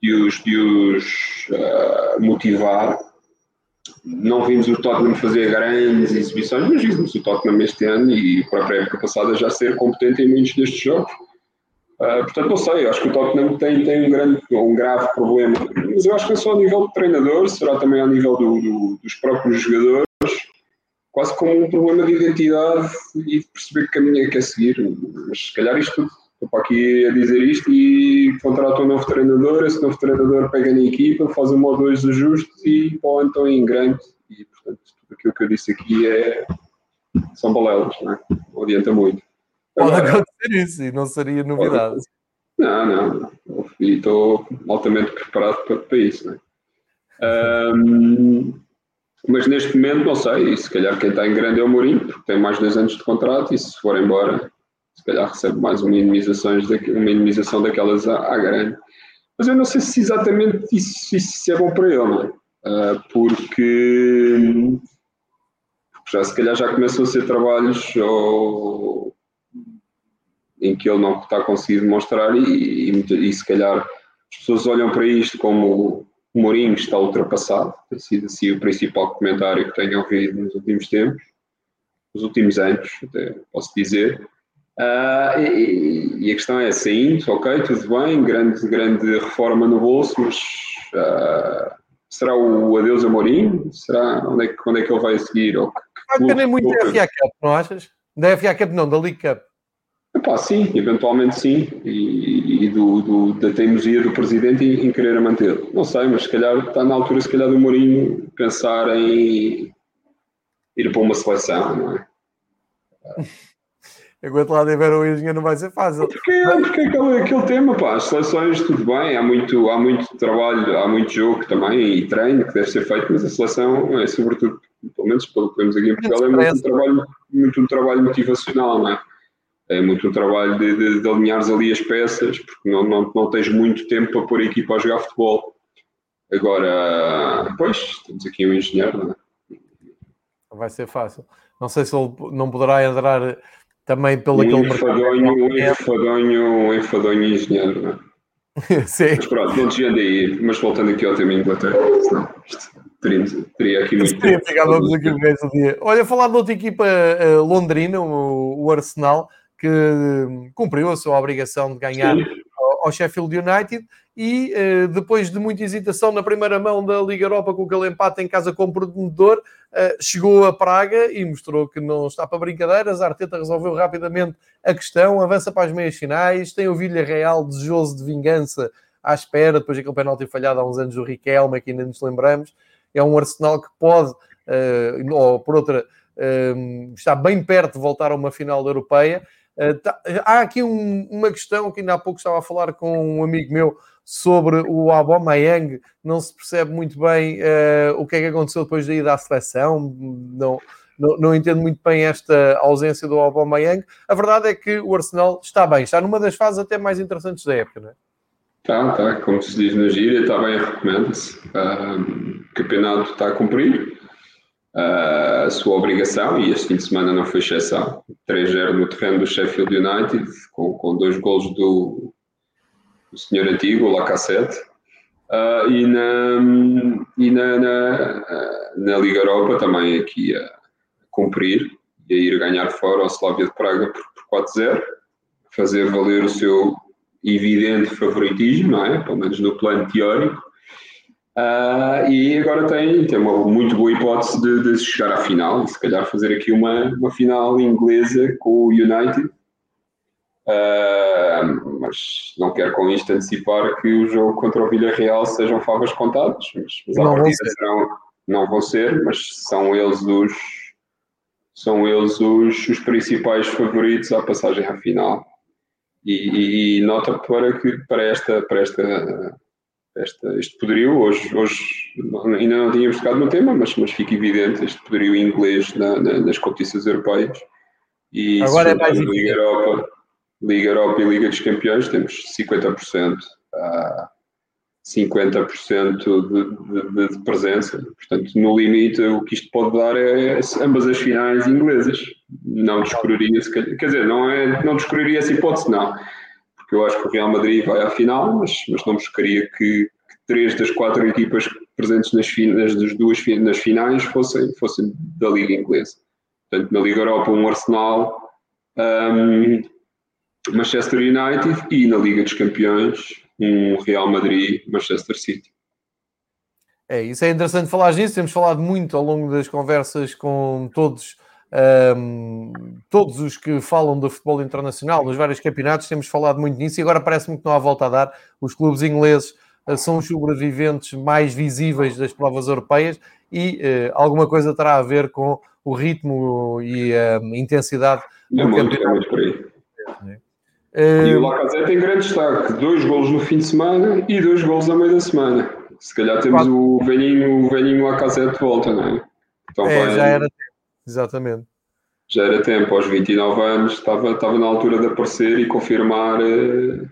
de os, de os uh, motivar. Não vimos o Tottenham fazer grandes exibições, mas vimos o Tottenham este ano e para a época passada já ser competente em muitos destes jogos. Uh, portanto, não sei, acho que o Tottenham tem, tem um, grande, um grave problema, mas eu acho que é só a nível do treinador, será também a nível do, do, dos próprios jogadores, quase como um problema de identidade e de perceber que caminho é que é seguir. Mas se calhar isto tudo, estou para aqui a dizer isto e contrata um novo treinador, esse novo treinador pega na equipa, faz um ou dois ajustes e pô, então em grande. E portanto, tudo aquilo que eu disse aqui é, são balelas, não, é? não adianta muito. Pode acontecer isso e não seria novidade. Não, não. E estou altamente preparado para, para isso. Né? Um, mas neste momento, não sei. E se calhar quem está em grande é o Mourinho, porque tem mais dois anos de contrato e se for embora, se calhar recebe mais uma indemnização, uma daquelas à, à grande. Mas eu não sei se exatamente isso, isso é bom para ele, não é? Uh, porque já se calhar já começam a ser trabalhos ou, em que ele não está conseguindo demonstrar e, e, e, se calhar as pessoas olham para isto como o Mourinho está ultrapassado, tem sido assim o principal comentário que tenho ouvido nos últimos tempos, nos últimos anos, até posso dizer. Uh, e, e, a questão é, saindo, ok, tudo bem, grande, grande reforma no bolso, mas uh, será o adeus a Mourinho? Será onde é, que, onde é que ele vai seguir? Ou que, vai depender muito da FA Cup, não achas? Da FA Cup não, da League Cup. Epá, sim, eventualmente sim, e, e do, do, da teimosia do presidente em, em querer mantê-lo. Não sei, mas se calhar está na altura, se calhar, do Mourinho pensar em ir para uma seleção, não é? Enquanto lá tiver o engenheiro não vai ser fácil. Porque, porque aquele, aquele tema, pá, as seleções tudo bem, há muito, há muito trabalho, há muito jogo também e treino que deve ser feito, mas a seleção é sobretudo, pelo menos pelo que vemos aqui em Portugal, é muito um trabalho, muito um trabalho motivacional, não é? É muito um trabalho de, de, de alinhares ali as peças, porque não, não, não tens muito tempo para pôr a equipa a jogar futebol. Agora, pois, temos aqui um engenheiro, não é? Vai ser fácil. Não sei se ele não poderá entrar também pelo um aquele enfadonho, mercado. Um enfadonho, um enfadonho engenheiro, não é? Sim. Mas pronto, não desviando aí, mas voltando aqui ao tema Inglaterra, senão isto teria, teria aqui muito tempo. Ficávamos aqui o resto do dia. Olha, falar de outra equipa uh, londrina, o, o Arsenal, que hum, cumpriu a sua obrigação de ganhar ao Sheffield United e uh, depois de muita hesitação na primeira mão da Liga Europa com aquele empate em casa com o promotor, uh, chegou a Praga e mostrou que não está para brincadeiras. A Arteta resolveu rapidamente a questão, avança para as meias finais, tem o Villarreal desejoso de vingança à espera, depois daquele penalti falhado há uns anos do Riquelme, que ainda nos lembramos. É um Arsenal que pode, uh, ou por outra, está bem perto de voltar a uma final da Europeia. Tá, há aqui um, uma questão que ainda há pouco estava a falar com um amigo meu sobre o Aubameyang, não se percebe muito bem uh, o que é que aconteceu depois da ida à seleção, não, não, não, entendo muito bem esta ausência do Aubameyang. A verdade é que o Arsenal está bem, está numa das fases até mais interessantes da época, não é? Está, está, como se diz na gíria, está bem, recomenda-se. Uh, o campeonato está a cumprir a sua obrigação e este fim de semana não foi exceção. 3-0 no terreno do Sheffield United, com, com dois golos do, o senhor antigo, o Lacassette, uh, e, na, e na, na, na, Liga Europa também aqui a cumprir e a ir ganhar fora ao Slavia de Praga por, por 4-0, fazer valer o seu evidente favoritismo, não é? pelo menos no plano teórico, uh, e agora tem, tem uma muito boa hipótese de, de chegar à final, se calhar fazer aqui uma, uma final inglesa com o United, Uh, mas não quero com isto antecipar que o jogo contra o Villarreal sejam favas contadas, mas, mas à partida serão, não vão ser, mas são eles os são eles os, os principais favoritos à passagem à final. E, e, e, nota para que para esta para esta, esta este poderio hoje hoje ainda não tínhamos tocado no tema, mas mas fica evidente este poderio inglês na, na, nas competições europeias. E agora é mais Liga Europa Liga Europa e Liga dos Campeões temos 50%, uh, 50% de, de, de, presença. Portanto, no limite, o que isto pode dar é ambas as finais inglesas. Não descuraria, quer dizer, não, é, não descuraria essa hipótese, não. Porque eu acho que o Real Madrid vai à final, mas, mas não buscaria que, que três das quatro equipas presentes nas, nas, das duas nas finais fossem, fossem da Liga Inglesa. Portanto, na Liga Europa, um Arsenal. Um, Manchester United e na Liga dos Campeões um Real Madrid Manchester City. É, isso é interessante falar nisso. Temos falado muito ao longo das conversas com todos, um, todos os que falam do futebol internacional, nos vários campeonatos, temos falado muito nisso e agora parece-me que não há volta a dar. Os clubes ingleses uh, são os sobreviventes mais visíveis das provas europeias e uh, alguma coisa terá a ver com o ritmo e a intensidade do é muito, campeonato. É por aí. É. E o Lacazette tem grande destaque, dois golos no fim de semana e dois golos a meio da semana. Se calhar temos o velhinho, o velhinho Lacazette de volta, não é? Então é, vai... já era tempo, exatamente. Já era tempo, aos 29 anos, estava, estava na altura de aparecer e confirmar uh,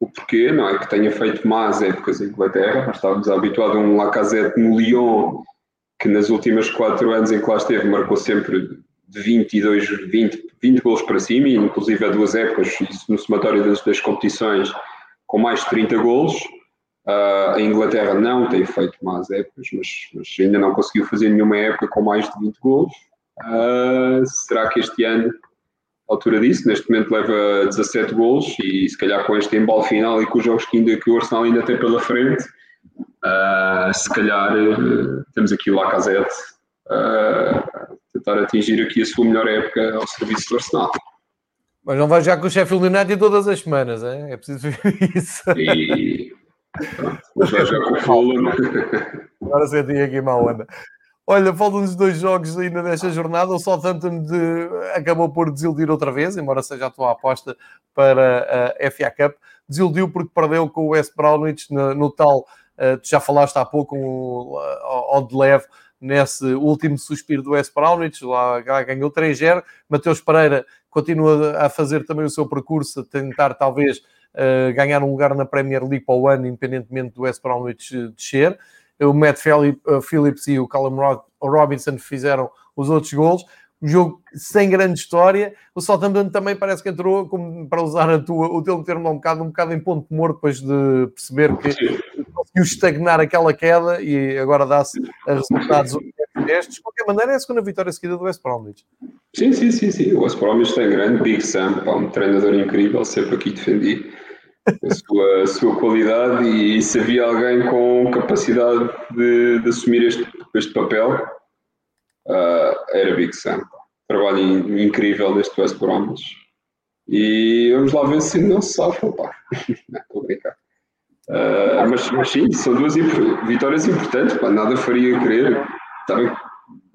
o porquê, não é que tenha feito más épocas em Inglaterra, mas estávamos habituados a um Lacazette no Lyon, que nas últimas quatro anos em que lá esteve marcou sempre de 22, 20, 20 gols para cima, e inclusive há duas épocas, isso no somatório das, das competições, com mais de 30 gols. Uh, a Inglaterra não tem feito más épocas, mas, mas, ainda não conseguiu fazer nenhuma época com mais de 20 gols. Uh, será que este ano, à altura disso, neste momento leva 17 gols e se calhar com este embalo final e com os jogos que, ainda, que o Arsenal ainda tem pela frente, uh, se calhar temos aqui o Lacazette tentar atingir aqui a sua melhor época ao serviço do Arsenal. Mas não vai já com o Sheffield United todas as semanas, é, é preciso ver isso. E... Pronto, vai já com o Fulham. Agora senti aqui uma onda. Olha, faltam-nos dois jogos ainda nesta jornada. O Southampton de... acabou por desiludir outra vez, embora seja a tua aposta para a FA Cup. Desiludiu porque perdeu com o West Bromwich no, no tal, uh, tu já falaste há pouco, um, ao de leve, nesse último suspiro do West Brownwich, lá ganhou 3-0. Mateus Pereira continua a fazer também o seu percurso, a tentar talvez uh, ganhar um lugar na Premier League para o ano, independentemente do West Brownwich descer. O Matt eh, Phillips e o Callum Robinson fizeram os outros gols. Um jogo sem grande história. O Southampton também parece que entrou, como, para usar a tua, o teu termo um bocado, um bocado em ponto morto, depois de perceber que conseguiu estagnar aquela queda e agora dá-se a resultados destes. De qualquer maneira, é a segunda vitória seguida do West Bromwich. Sim, sim, sim, sim. O West Bromwich tem grande, Big Sam, pá, um treinador incrível, sempre aqui defendi. A sua, a sua qualidade e, e se havia alguém com capacidade de, de assumir este, este papel, uh, era Big Sam. Trabalho in, incrível neste West Bromwich. E vamos lá ver se não se safa, pá. estou a brincar. Uh, mas, mas, sim, são duas vitórias importantes, pá, nada faria querer.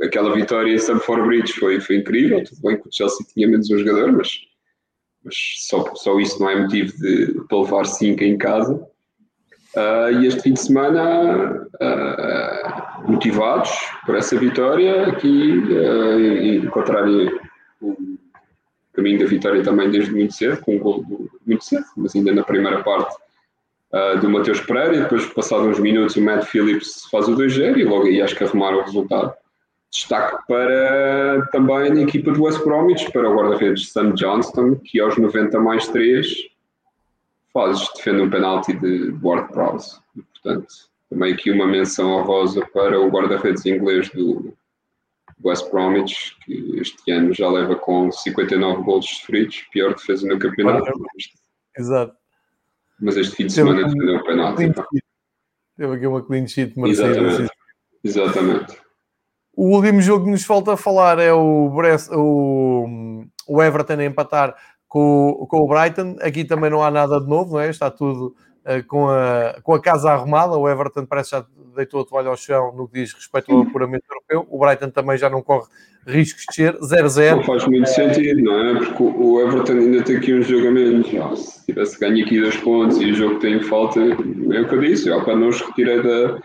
Aquela vitória em Stamford Bridge foi, foi incrível, tudo bem que o Chelsea tinha menos um jogador, mas mas só, só isso não é motivo de, para levar 5 em casa. Uh, e este fim de semana, uh, motivados por essa vitória, aqui uh, encontrarem o caminho da vitória também desde muito cedo, com um gol muito cedo, mas ainda na primeira parte uh, do Mateus Pereira, e depois, passados uns minutos, o Matt Phillips faz o 2-0 e logo aí acho que arrumaram o resultado. Destaque para também a equipa do West Bromwich, para o guarda-redes Sam Johnston, que aos 90 mais 3 faz, defende um penalti de Ward Prowse. Portanto, também aqui uma menção honrosa para o guarda-redes inglês do West Bromwich, que este ano já leva com 59 gols sofridos, pior defesa no campeonato. Exato. Mas este fim de semana defendeu um penalti. Teve aqui uma clean sheet merecida. Exatamente. Exatamente. O último jogo que nos falta falar é o, Brest, o, o Everton a empatar com, com o Brighton. Aqui também não há nada de novo, não é? Está tudo uh, com, a, com a casa arrumada. O Everton parece já deitou a toalha ao chão no que diz respeito ao apuramento europeu. O Brighton também já não corre riscos de ser 0-0. Não faz muito sentido, não é? Porque o Everton ainda tem aqui um jogo a menos. Se tivesse ganho aqui dois pontos e o jogo tem falta, é o que eu disse. Eu, para não os retirei da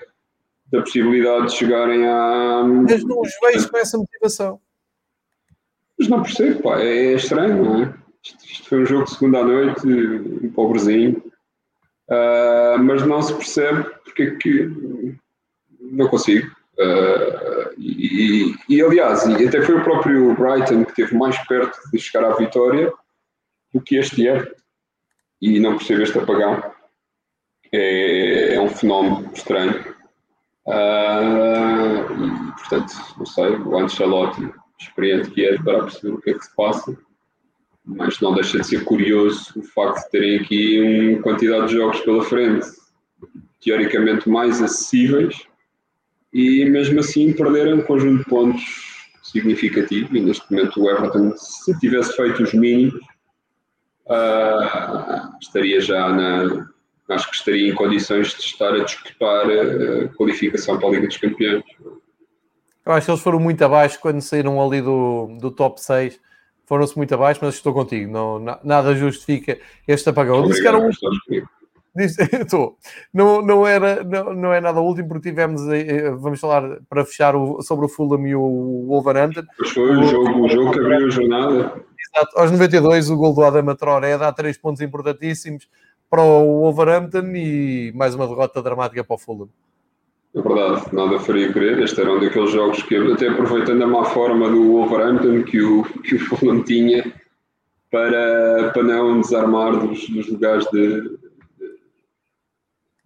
da possibilidade de chegarem a. Mas não os vejo com essa motivação. Mas não percebo, pá, é, estranho, não é? Isto, isto, foi um jogo de segunda à noite, um pobrezinho, uh, mas não se percebe porque é que não consigo. Uh, e, e, aliás, e até foi o próprio Brighton que esteve mais perto de chegar à vitória do que este ano, e não percebo este apagão. É, é um fenómeno estranho. Uh, e, portanto, não sei, o Ancelotti, experiente que é, para perceber o que é que se passa, mas não deixa de ser curioso o facto de terem aqui uma quantidade de jogos pela frente, teoricamente mais acessíveis, e mesmo assim perderem um conjunto de pontos significativo. E neste momento o Everton, se tivesse feito os mínimos, uh, estaria já na, acho que estaria em condições de estar a disputar a qualificação para a Liga dos Campeões. Eu acho que eles foram muito abaixo quando saíram ali do, do top 6. Foram-se muito abaixo, mas estou contigo. Não, nada justifica este apagão. Obrigado, Disse que era um... Disse, estou. Não, não, era, não, não é nada último, porque tivemos, eh, vamos falar para fechar o, sobre o Fulham e o Wolverhampton. Pois foi o, jogo, o jogo que abriu a jornada. Exato, aos 92, o gol do Adama Traoré dá três pontos importantíssimos para o Wolverhampton e mais uma derrota dramática para o Fulham. É verdade, nada faria querer. Este era um daqueles jogos que, até aproveitando a má forma do Wolverhampton que o, que o Fulham tinha para, para não desarmar dos, dos lugares de, de,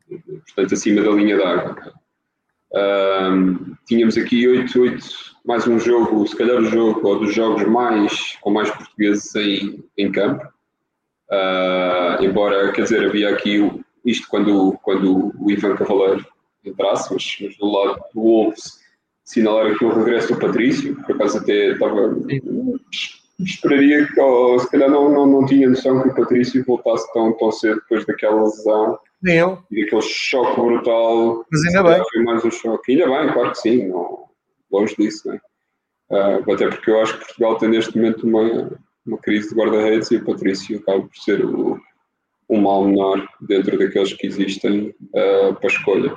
de, portanto, acima da linha d'água. Um, tínhamos aqui 8, 8, mais um jogo, se calhar o jogo, ou dos jogos mais com mais portugueses em, em campo. Uh, embora, quer dizer, havia aqui o, isto quando, quando o Ivan Cavaleiro entrasse, mas, mas do lado do Wolves assinalar aqui o regresso do Patrício, por acaso até estava. Esperaria que, ou, se calhar não, não, não tinha noção que o Patrício voltasse tão, tão cedo depois daquela lesão. Nem eu. E daquele choque brutal. Mas ainda bem. Foi mais um choque. Ainda bem, claro que sim, não, longe disso, né? Uh, até porque eu acho que Portugal tem neste momento uma, uma crise de guarda-redes e o Patrício acaba por ser o, o mal menor dentro daqueles que existem uh, para escolha.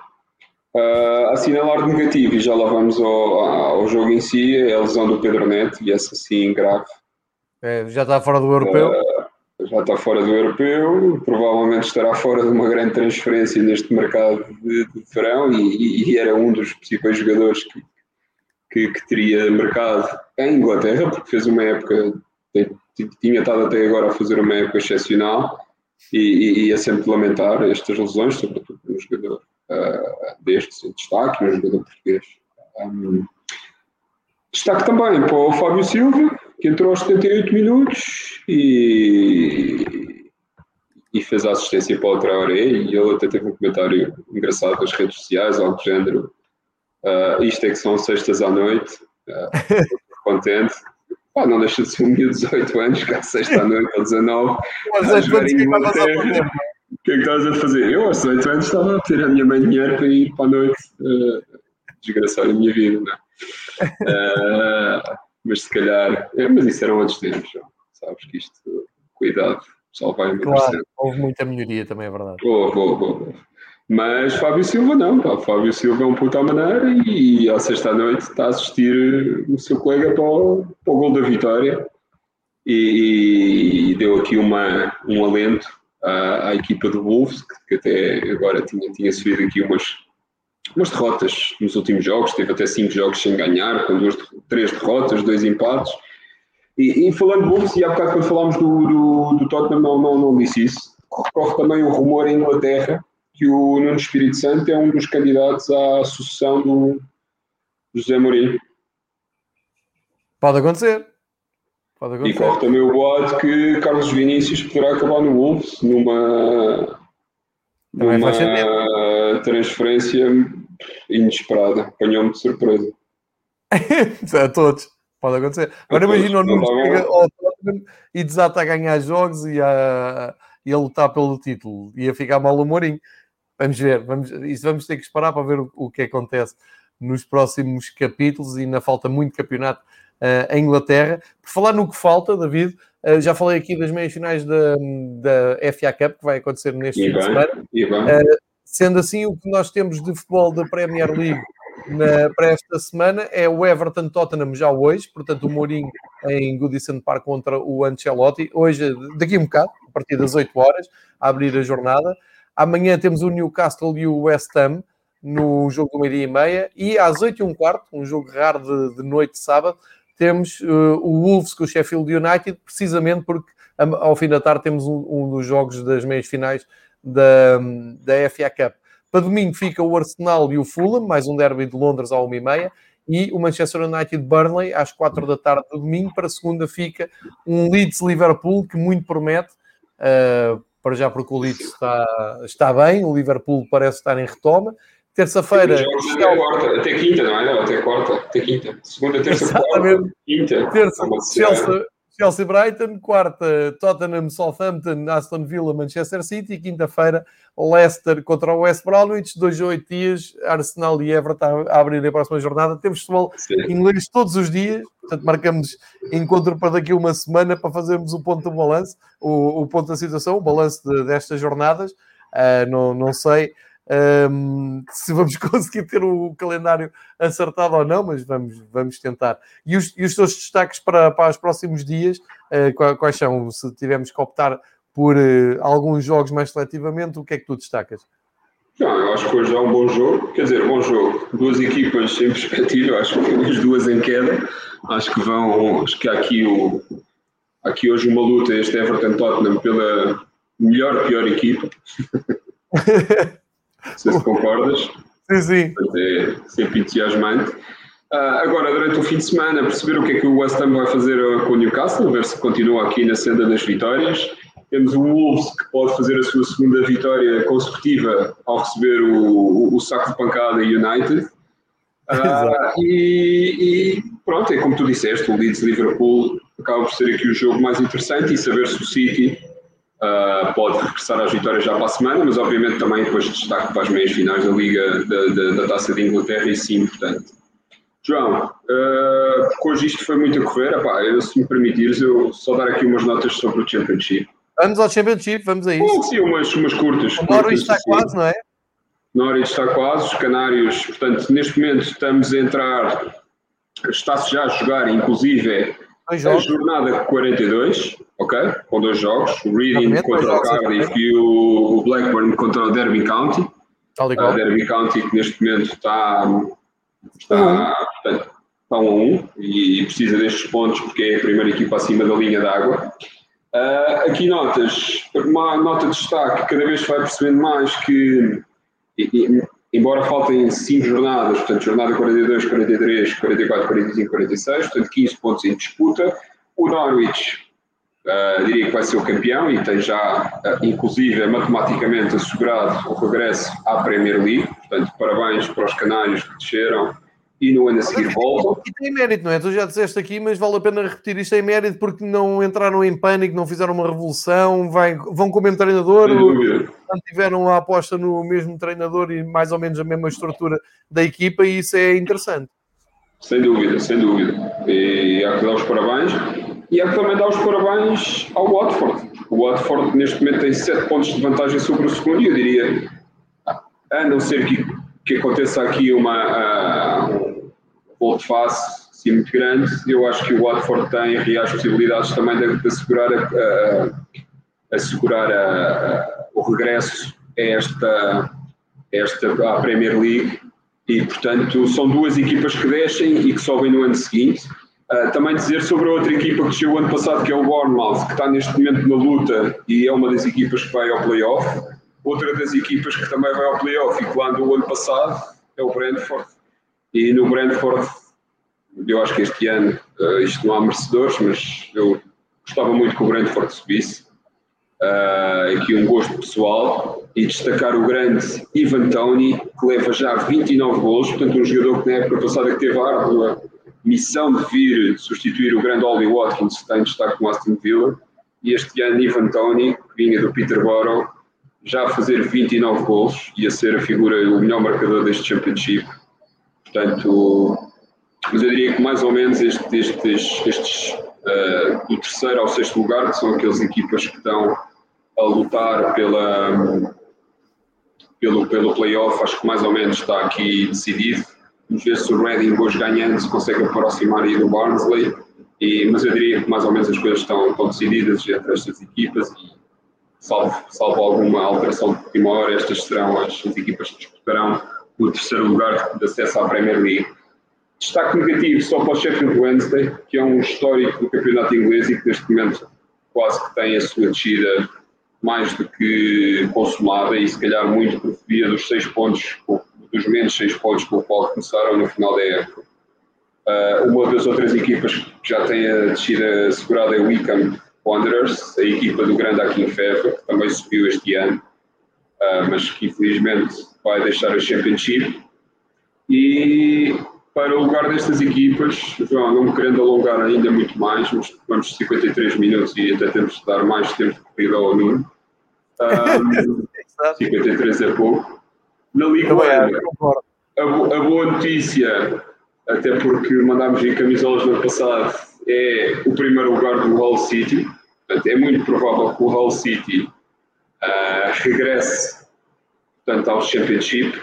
Uh, assinalar negativo, e já lá vamos ao, ao, jogo em si, é a lesão do Pedro Neto, e essa sim grave. É, já está fora do europeu? Uh, já está fora do europeu, provavelmente estará fora de uma grande transferência neste mercado de, de verão, e, e, era um dos principais jogadores que, que, que teria mercado em Inglaterra, porque fez uma época tinha estado até agora a fazer uma época excepcional e, e, e é sempre lamentar estas lesões, sobretudo um jogador uh, destes em destaque, um jogador português. Um, destaque também para o Fábio Silva, que entrou aos 78 minutos e, e fez a assistência para o Traoré e ele até teve um comentário engraçado nas redes sociais, algo do género uh, isto é que são sextas à noite uh, contente Pá, não deixa de ser um miúdo de 18 anos, cá sexta à noite ou 19 Mas é quantos que O que é que estás a fazer? Eu aos 18 anos estava a pedir à minha mãe dinheiro para ir para a noite uh, desgraçar a minha vida, não é? Uh, mas se calhar, é, mas isso eram outros tempos, sabes que isto, cuidado, o pessoal vai Claro, houve muita melhoria também, é verdade. Boa, boa, boa. Mas Fábio Silva não, pá. Fábio Silva é um puto à maneira e à sexta-noite está a assistir o seu colega para o, para o gol da vitória e, e, deu aqui uma, um alento à, à equipa do Wolves, que, até agora tinha, tinha aqui umas, umas derrotas nos últimos jogos, teve até cinco jogos sem ganhar, com duas, três derrotas, dois empates. E, e falando de Wolves, e há bocado quando falámos do, do, do Tottenham, não, não, não disse isso, corre também o rumor em Inglaterra que o Nuno Espírito Santo é um dos candidatos à sucessão do José Mourinho. Pode acontecer. Pode acontecer. E corre também o boato que Carlos Vinícius poderá acabar no Wolves numa, numa transferência inesperada. Apanhou-me de surpresa. a todos. Pode acontecer. Agora imagina o Nuno chega ao Tottenham e desata a ganhar jogos e a, e a lutar pelo título. Ia ficar mal o Mourinho. Vamos ver, vamos, isso vamos ter que esperar para ver o, o que acontece nos próximos capítulos e ainda falta muito campeonato uh, em Inglaterra. Por falar no que falta, David, uh, já falei aqui das meias finais da, da FA Cup que vai acontecer neste e fim de semana. Uh, sendo assim, o que nós temos de futebol da Premier League na, para esta semana é o Everton Tottenham já hoje, portanto o Mourinho em Goodison Park contra o Ancelotti, hoje, daqui a um bocado, a partir das 8 horas, a abrir a jornada. Amanhã temos o Newcastle e o West Ham no jogo do meio-dia e meia. E às 8 e um quarto, um jogo raro de, de noite de sábado, temos uh, o Wolves com o Sheffield United, precisamente porque ao fim da tarde temos um, um dos jogos das meias finais da, da FA Cup. Para domingo fica o Arsenal e o Fulham, mais um derby de Londres à 1h30, e o Manchester United Burnley às 4 da tarde do domingo. Para segunda fica um Leeds Liverpool que muito promete. Uh, para já porque o Leeds está, está bem, o Liverpool parece estar em retoma. Terça-feira. Até, até quinta, não é? Não, até quarta, até quinta. Segunda, terça, Exatamente. quarta, quinta. Terça, Chelsea, Chelsea Brighton, quarta Tottenham Southampton, Aston Villa, Manchester City, quinta-feira Leicester contra o West Bromwich, dois a oito dias, Arsenal e Everton a abrir a próxima jornada. Temos futebol inglês todos os dias, portanto marcamos encontro para daqui uma semana para fazermos o ponto do balanço, o, o ponto da situação, o balanço de, destas jornadas. Uh, não, não sei um, se vamos conseguir ter o calendário acertado ou não, mas vamos, vamos tentar. E os, e os teus destaques para, para os próximos dias, uh, quais são? Se tivermos que optar por uh, alguns jogos mais seletivamente, o que é que tu destacas? Não, eu acho que hoje é um bom jogo, quer dizer, bom jogo. Duas equipas sem perspectiva, acho que as duas em queda. Acho que vão, acho que há aqui, o, aqui hoje uma luta, este Everton Tottenham, pela melhor, pior equipa. Não sei se concordas. Sim, sim. É sempre entusiasmante. Uh, agora, durante o fim de semana, perceber o que é que o West Ham vai fazer ah, com o Newcastle, ver se continua aqui na senda das vitórias. Temos o Wolves que pode fazer a sua segunda vitória consecutiva ao receber o, o, o saco de pancada United. Uh, e, e, pronto, é como tu disseste, o Leeds Liverpool acaba por ser aqui o jogo mais interessante e saber se o City uh, pode regressar às vitórias já para a semana, mas obviamente também depois destaque para as meias finais da Liga da, da, da Taça de Inglaterra e sim importante. João, uh, hoje isto foi muito a correr, epá, eu, se me permitires, eu só dar aqui umas notas sobre o Championship. Vamos ao Championship, vamos a isso. sim, umas, umas curtas. O Norwich está assim. quase, não é? Norwich está quase, os Canários, portanto, neste momento estamos a entrar, está-se já a jogar, inclusive, a jornada 42, ok? Com dois jogos, o Reading contra o Cardiff e o Blackburn contra o Derby County. Está legal. O Derby County que neste momento está, está, uhum. portanto, está um a um e precisa destes pontos porque é a primeira equipa acima da linha d'água. Uh, aqui notas, uma nota de destaque, cada vez se vai percebendo mais que, e, e, embora faltem 5 jornadas, portanto, jornada 42, 43, 44, 45, 46, portanto, 15 pontos em disputa, o Norwich Uh, diria que vai ser o campeão e tem já, uh, inclusive, matematicamente assegurado o regresso à Premier League. Portanto, parabéns para os canários que desceram e no ano a seguir voltam. E tem mérito, não é? Tu já disseste aqui, mas vale a pena repetir isto em mérito porque não entraram em pânico, não fizeram uma revolução, vai, vão com o mesmo treinador, tiveram a aposta no mesmo treinador e mais ou menos a mesma estrutura da equipa e isso é interessante. Sem dúvida, sem dúvida. E há que dar os parabéns. E há que também dar os parabéns ao Watford. O Watford neste momento tem 7 pontos de vantagem sobre o segundo e eu diria, a não ser que, que aconteça aqui uma uh, um volte-face assim, muito grande, eu acho que o Watford tem reais possibilidades também de, de assegurar, a, a, assegurar a, o regresso a esta, esta à Premier League e, portanto, são duas equipas que descem e que sobem no ano seguinte. Uh, também dizer sobre a outra equipa que desceu ano passado, que é o Bournemouth, que está neste momento na luta e é uma das equipas que vai ao playoff. Outra das equipas que também vai ao playoff e que lá andou o ano passado é o Brentford. E no Brentford, eu acho que este ano, uh, isto não há merecedores, mas eu gostava muito que o Brentford subisse. Uh, aqui um gosto pessoal e destacar o grande Ivan Tony, que leva já 29 gols, portanto um jogador que na época passada teve a árdua missão de vir substituir o grande Ollie Watkins, que está em destaque com Aston Villa, e este ano Ivan Tony, que vinha do Peterborough, já a fazer 29 gols e a ser a figura, o melhor marcador deste Championship. Portanto, mas eu diria que mais ou menos estes, estes, estes uh, do terceiro ao sexto lugar, que são aquelas equipas que estão a lutar pela, pelo, pelo playoff, acho que mais ou menos está aqui decidido. Vamos ver se o Reading hoje ganhando se consegue aproximar aí do Barnsley, e, mas eu diria que mais ou menos as coisas estão, estão decididas entre estas equipas e salvo, salvo alguma alteração de última hora, estas serão as, as equipas que disputarão o terceiro lugar de acesso à Premier League. Destaque negativo só para o Sheffield Wednesday, que é um histórico do campeonato inglês e que neste momento quase que tem a sua descida mais do que consumada e se calhar muito por via dos seis pontos, dos menos seis pontos com o qual começaram no final da época. Uh, uma das outras equipas que já tem a descida assegurada é o Wickham Wanderers, a equipa do grande Akin Fever, que também subiu este ano, uh, mas que infelizmente vai deixar a Championship. E para o lugar destas equipas, João, não me querendo alongar ainda muito mais, mas vamos 53 minutos e até temos de dar mais tempo de corrida ao Nuno. Um, 53 é pouco. Na Liga 1, a, a, boa notícia, até porque mandámos em camisolas no passado, é o primeiro lugar do Hull City. Portanto, é muito provável que o Hull City uh, regresse portanto, ao Championship.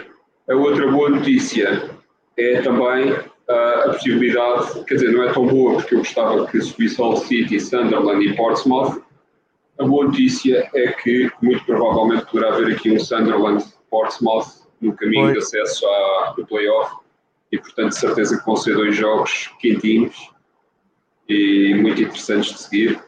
A outra boa notícia é também uh, a possibilidade, quer dizer, não é tão boa porque eu gostava que subisse Hull City, Sunderland e Portsmouth, a boa notícia é que muito provavelmente poderá haver aqui um Sunderland Portsmouth no caminho Foi. de acesso ao playoff e portanto de certeza que vão ser dois jogos quentinhos e muito interessantes de seguir.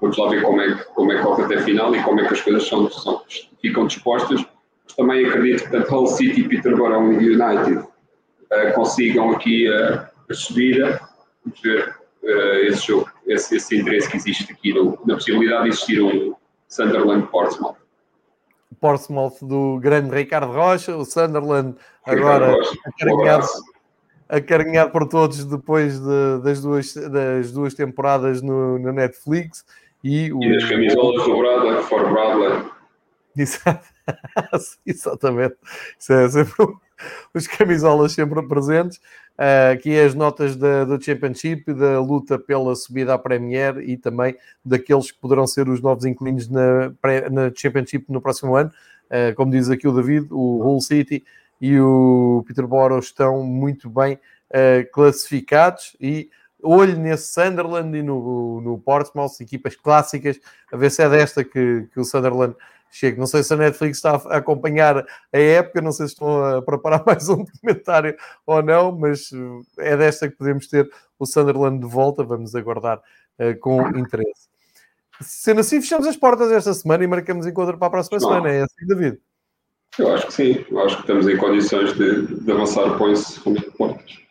Vamos lá ver como é, como é que corre até a final e como é que as coisas são, são, ficam dispostas. Mas também acredito que tanto Hull City, Peterborough e United uh, consigam aqui uh, a subida. Vamos ver uh, esse jogo esse, esse interesse que existe aqui no, na possibilidade de existir um Sunderland Portsmouth. Portsmouth do grande Ricardo Rocha, o Sunderland agora acarinhado, acarinhado por todos depois de, das, duas, das duas temporadas no, no Netflix. E, o, e das camisolas douradas for Bradley. Exatamente. Isso é sempre os camisolas sempre presentes. Uh, aqui as notas da, do Championship, da luta pela subida à Premier e também daqueles que poderão ser os novos inquilinos na, na Championship no próximo ano. Uh, como diz aqui o David, o Hull City e o Peterborough estão muito bem uh, classificados e olho nesse Sunderland e no, no Portsmouth, equipas clássicas, a ver se é desta que, que o Sunderland chega. Não sei se a Netflix está a acompanhar a época, não sei se estão a preparar mais um documentário ou não, mas eh, é desta que podemos ter o Sunderland de volta. Vamos aguardar uh, com interesse. Sendo assim, fechamos as portas esta semana e marcamos encontro para a próxima não. semana. É assim, David? Eu acho que sim. Eu acho que estamos em condições de, de avançar com esse portas.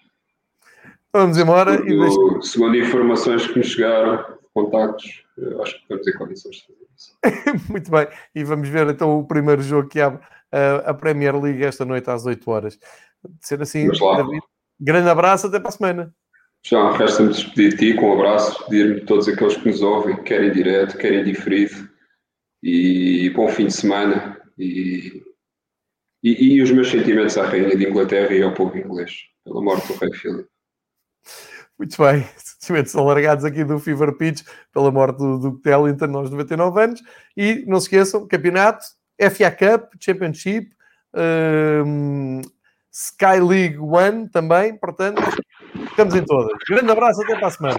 Vamos embora. Segundo, e deixa... segundo informações que me chegaram, contactos, Eu acho que estamos em condições de fazer isso. Muito bem, e vamos ver então o primeiro jogo que abre a, a Premier League esta noite às 8 horas. De ser assim, David, grande abraço, até para a semana. Já resta-me despedir de ti com um abraço, despedir-me de todos aqueles que nos ouvem, querem direto, querem diferido, e bom fim de semana. E, e, e, os meus sentimentos à Rainha de Inglaterra e ao povo inglês, pela morte do Rei Filipe. Muito bem, sentimentos alargados aqui do Fever Pitch, pela morte do Duke Tellington aos 99 anos. E não se esqueçam, campeonato, FA Cup, Championship, um, Sky League One também, portanto, estamos em todas. Grande abraço, até para a semana.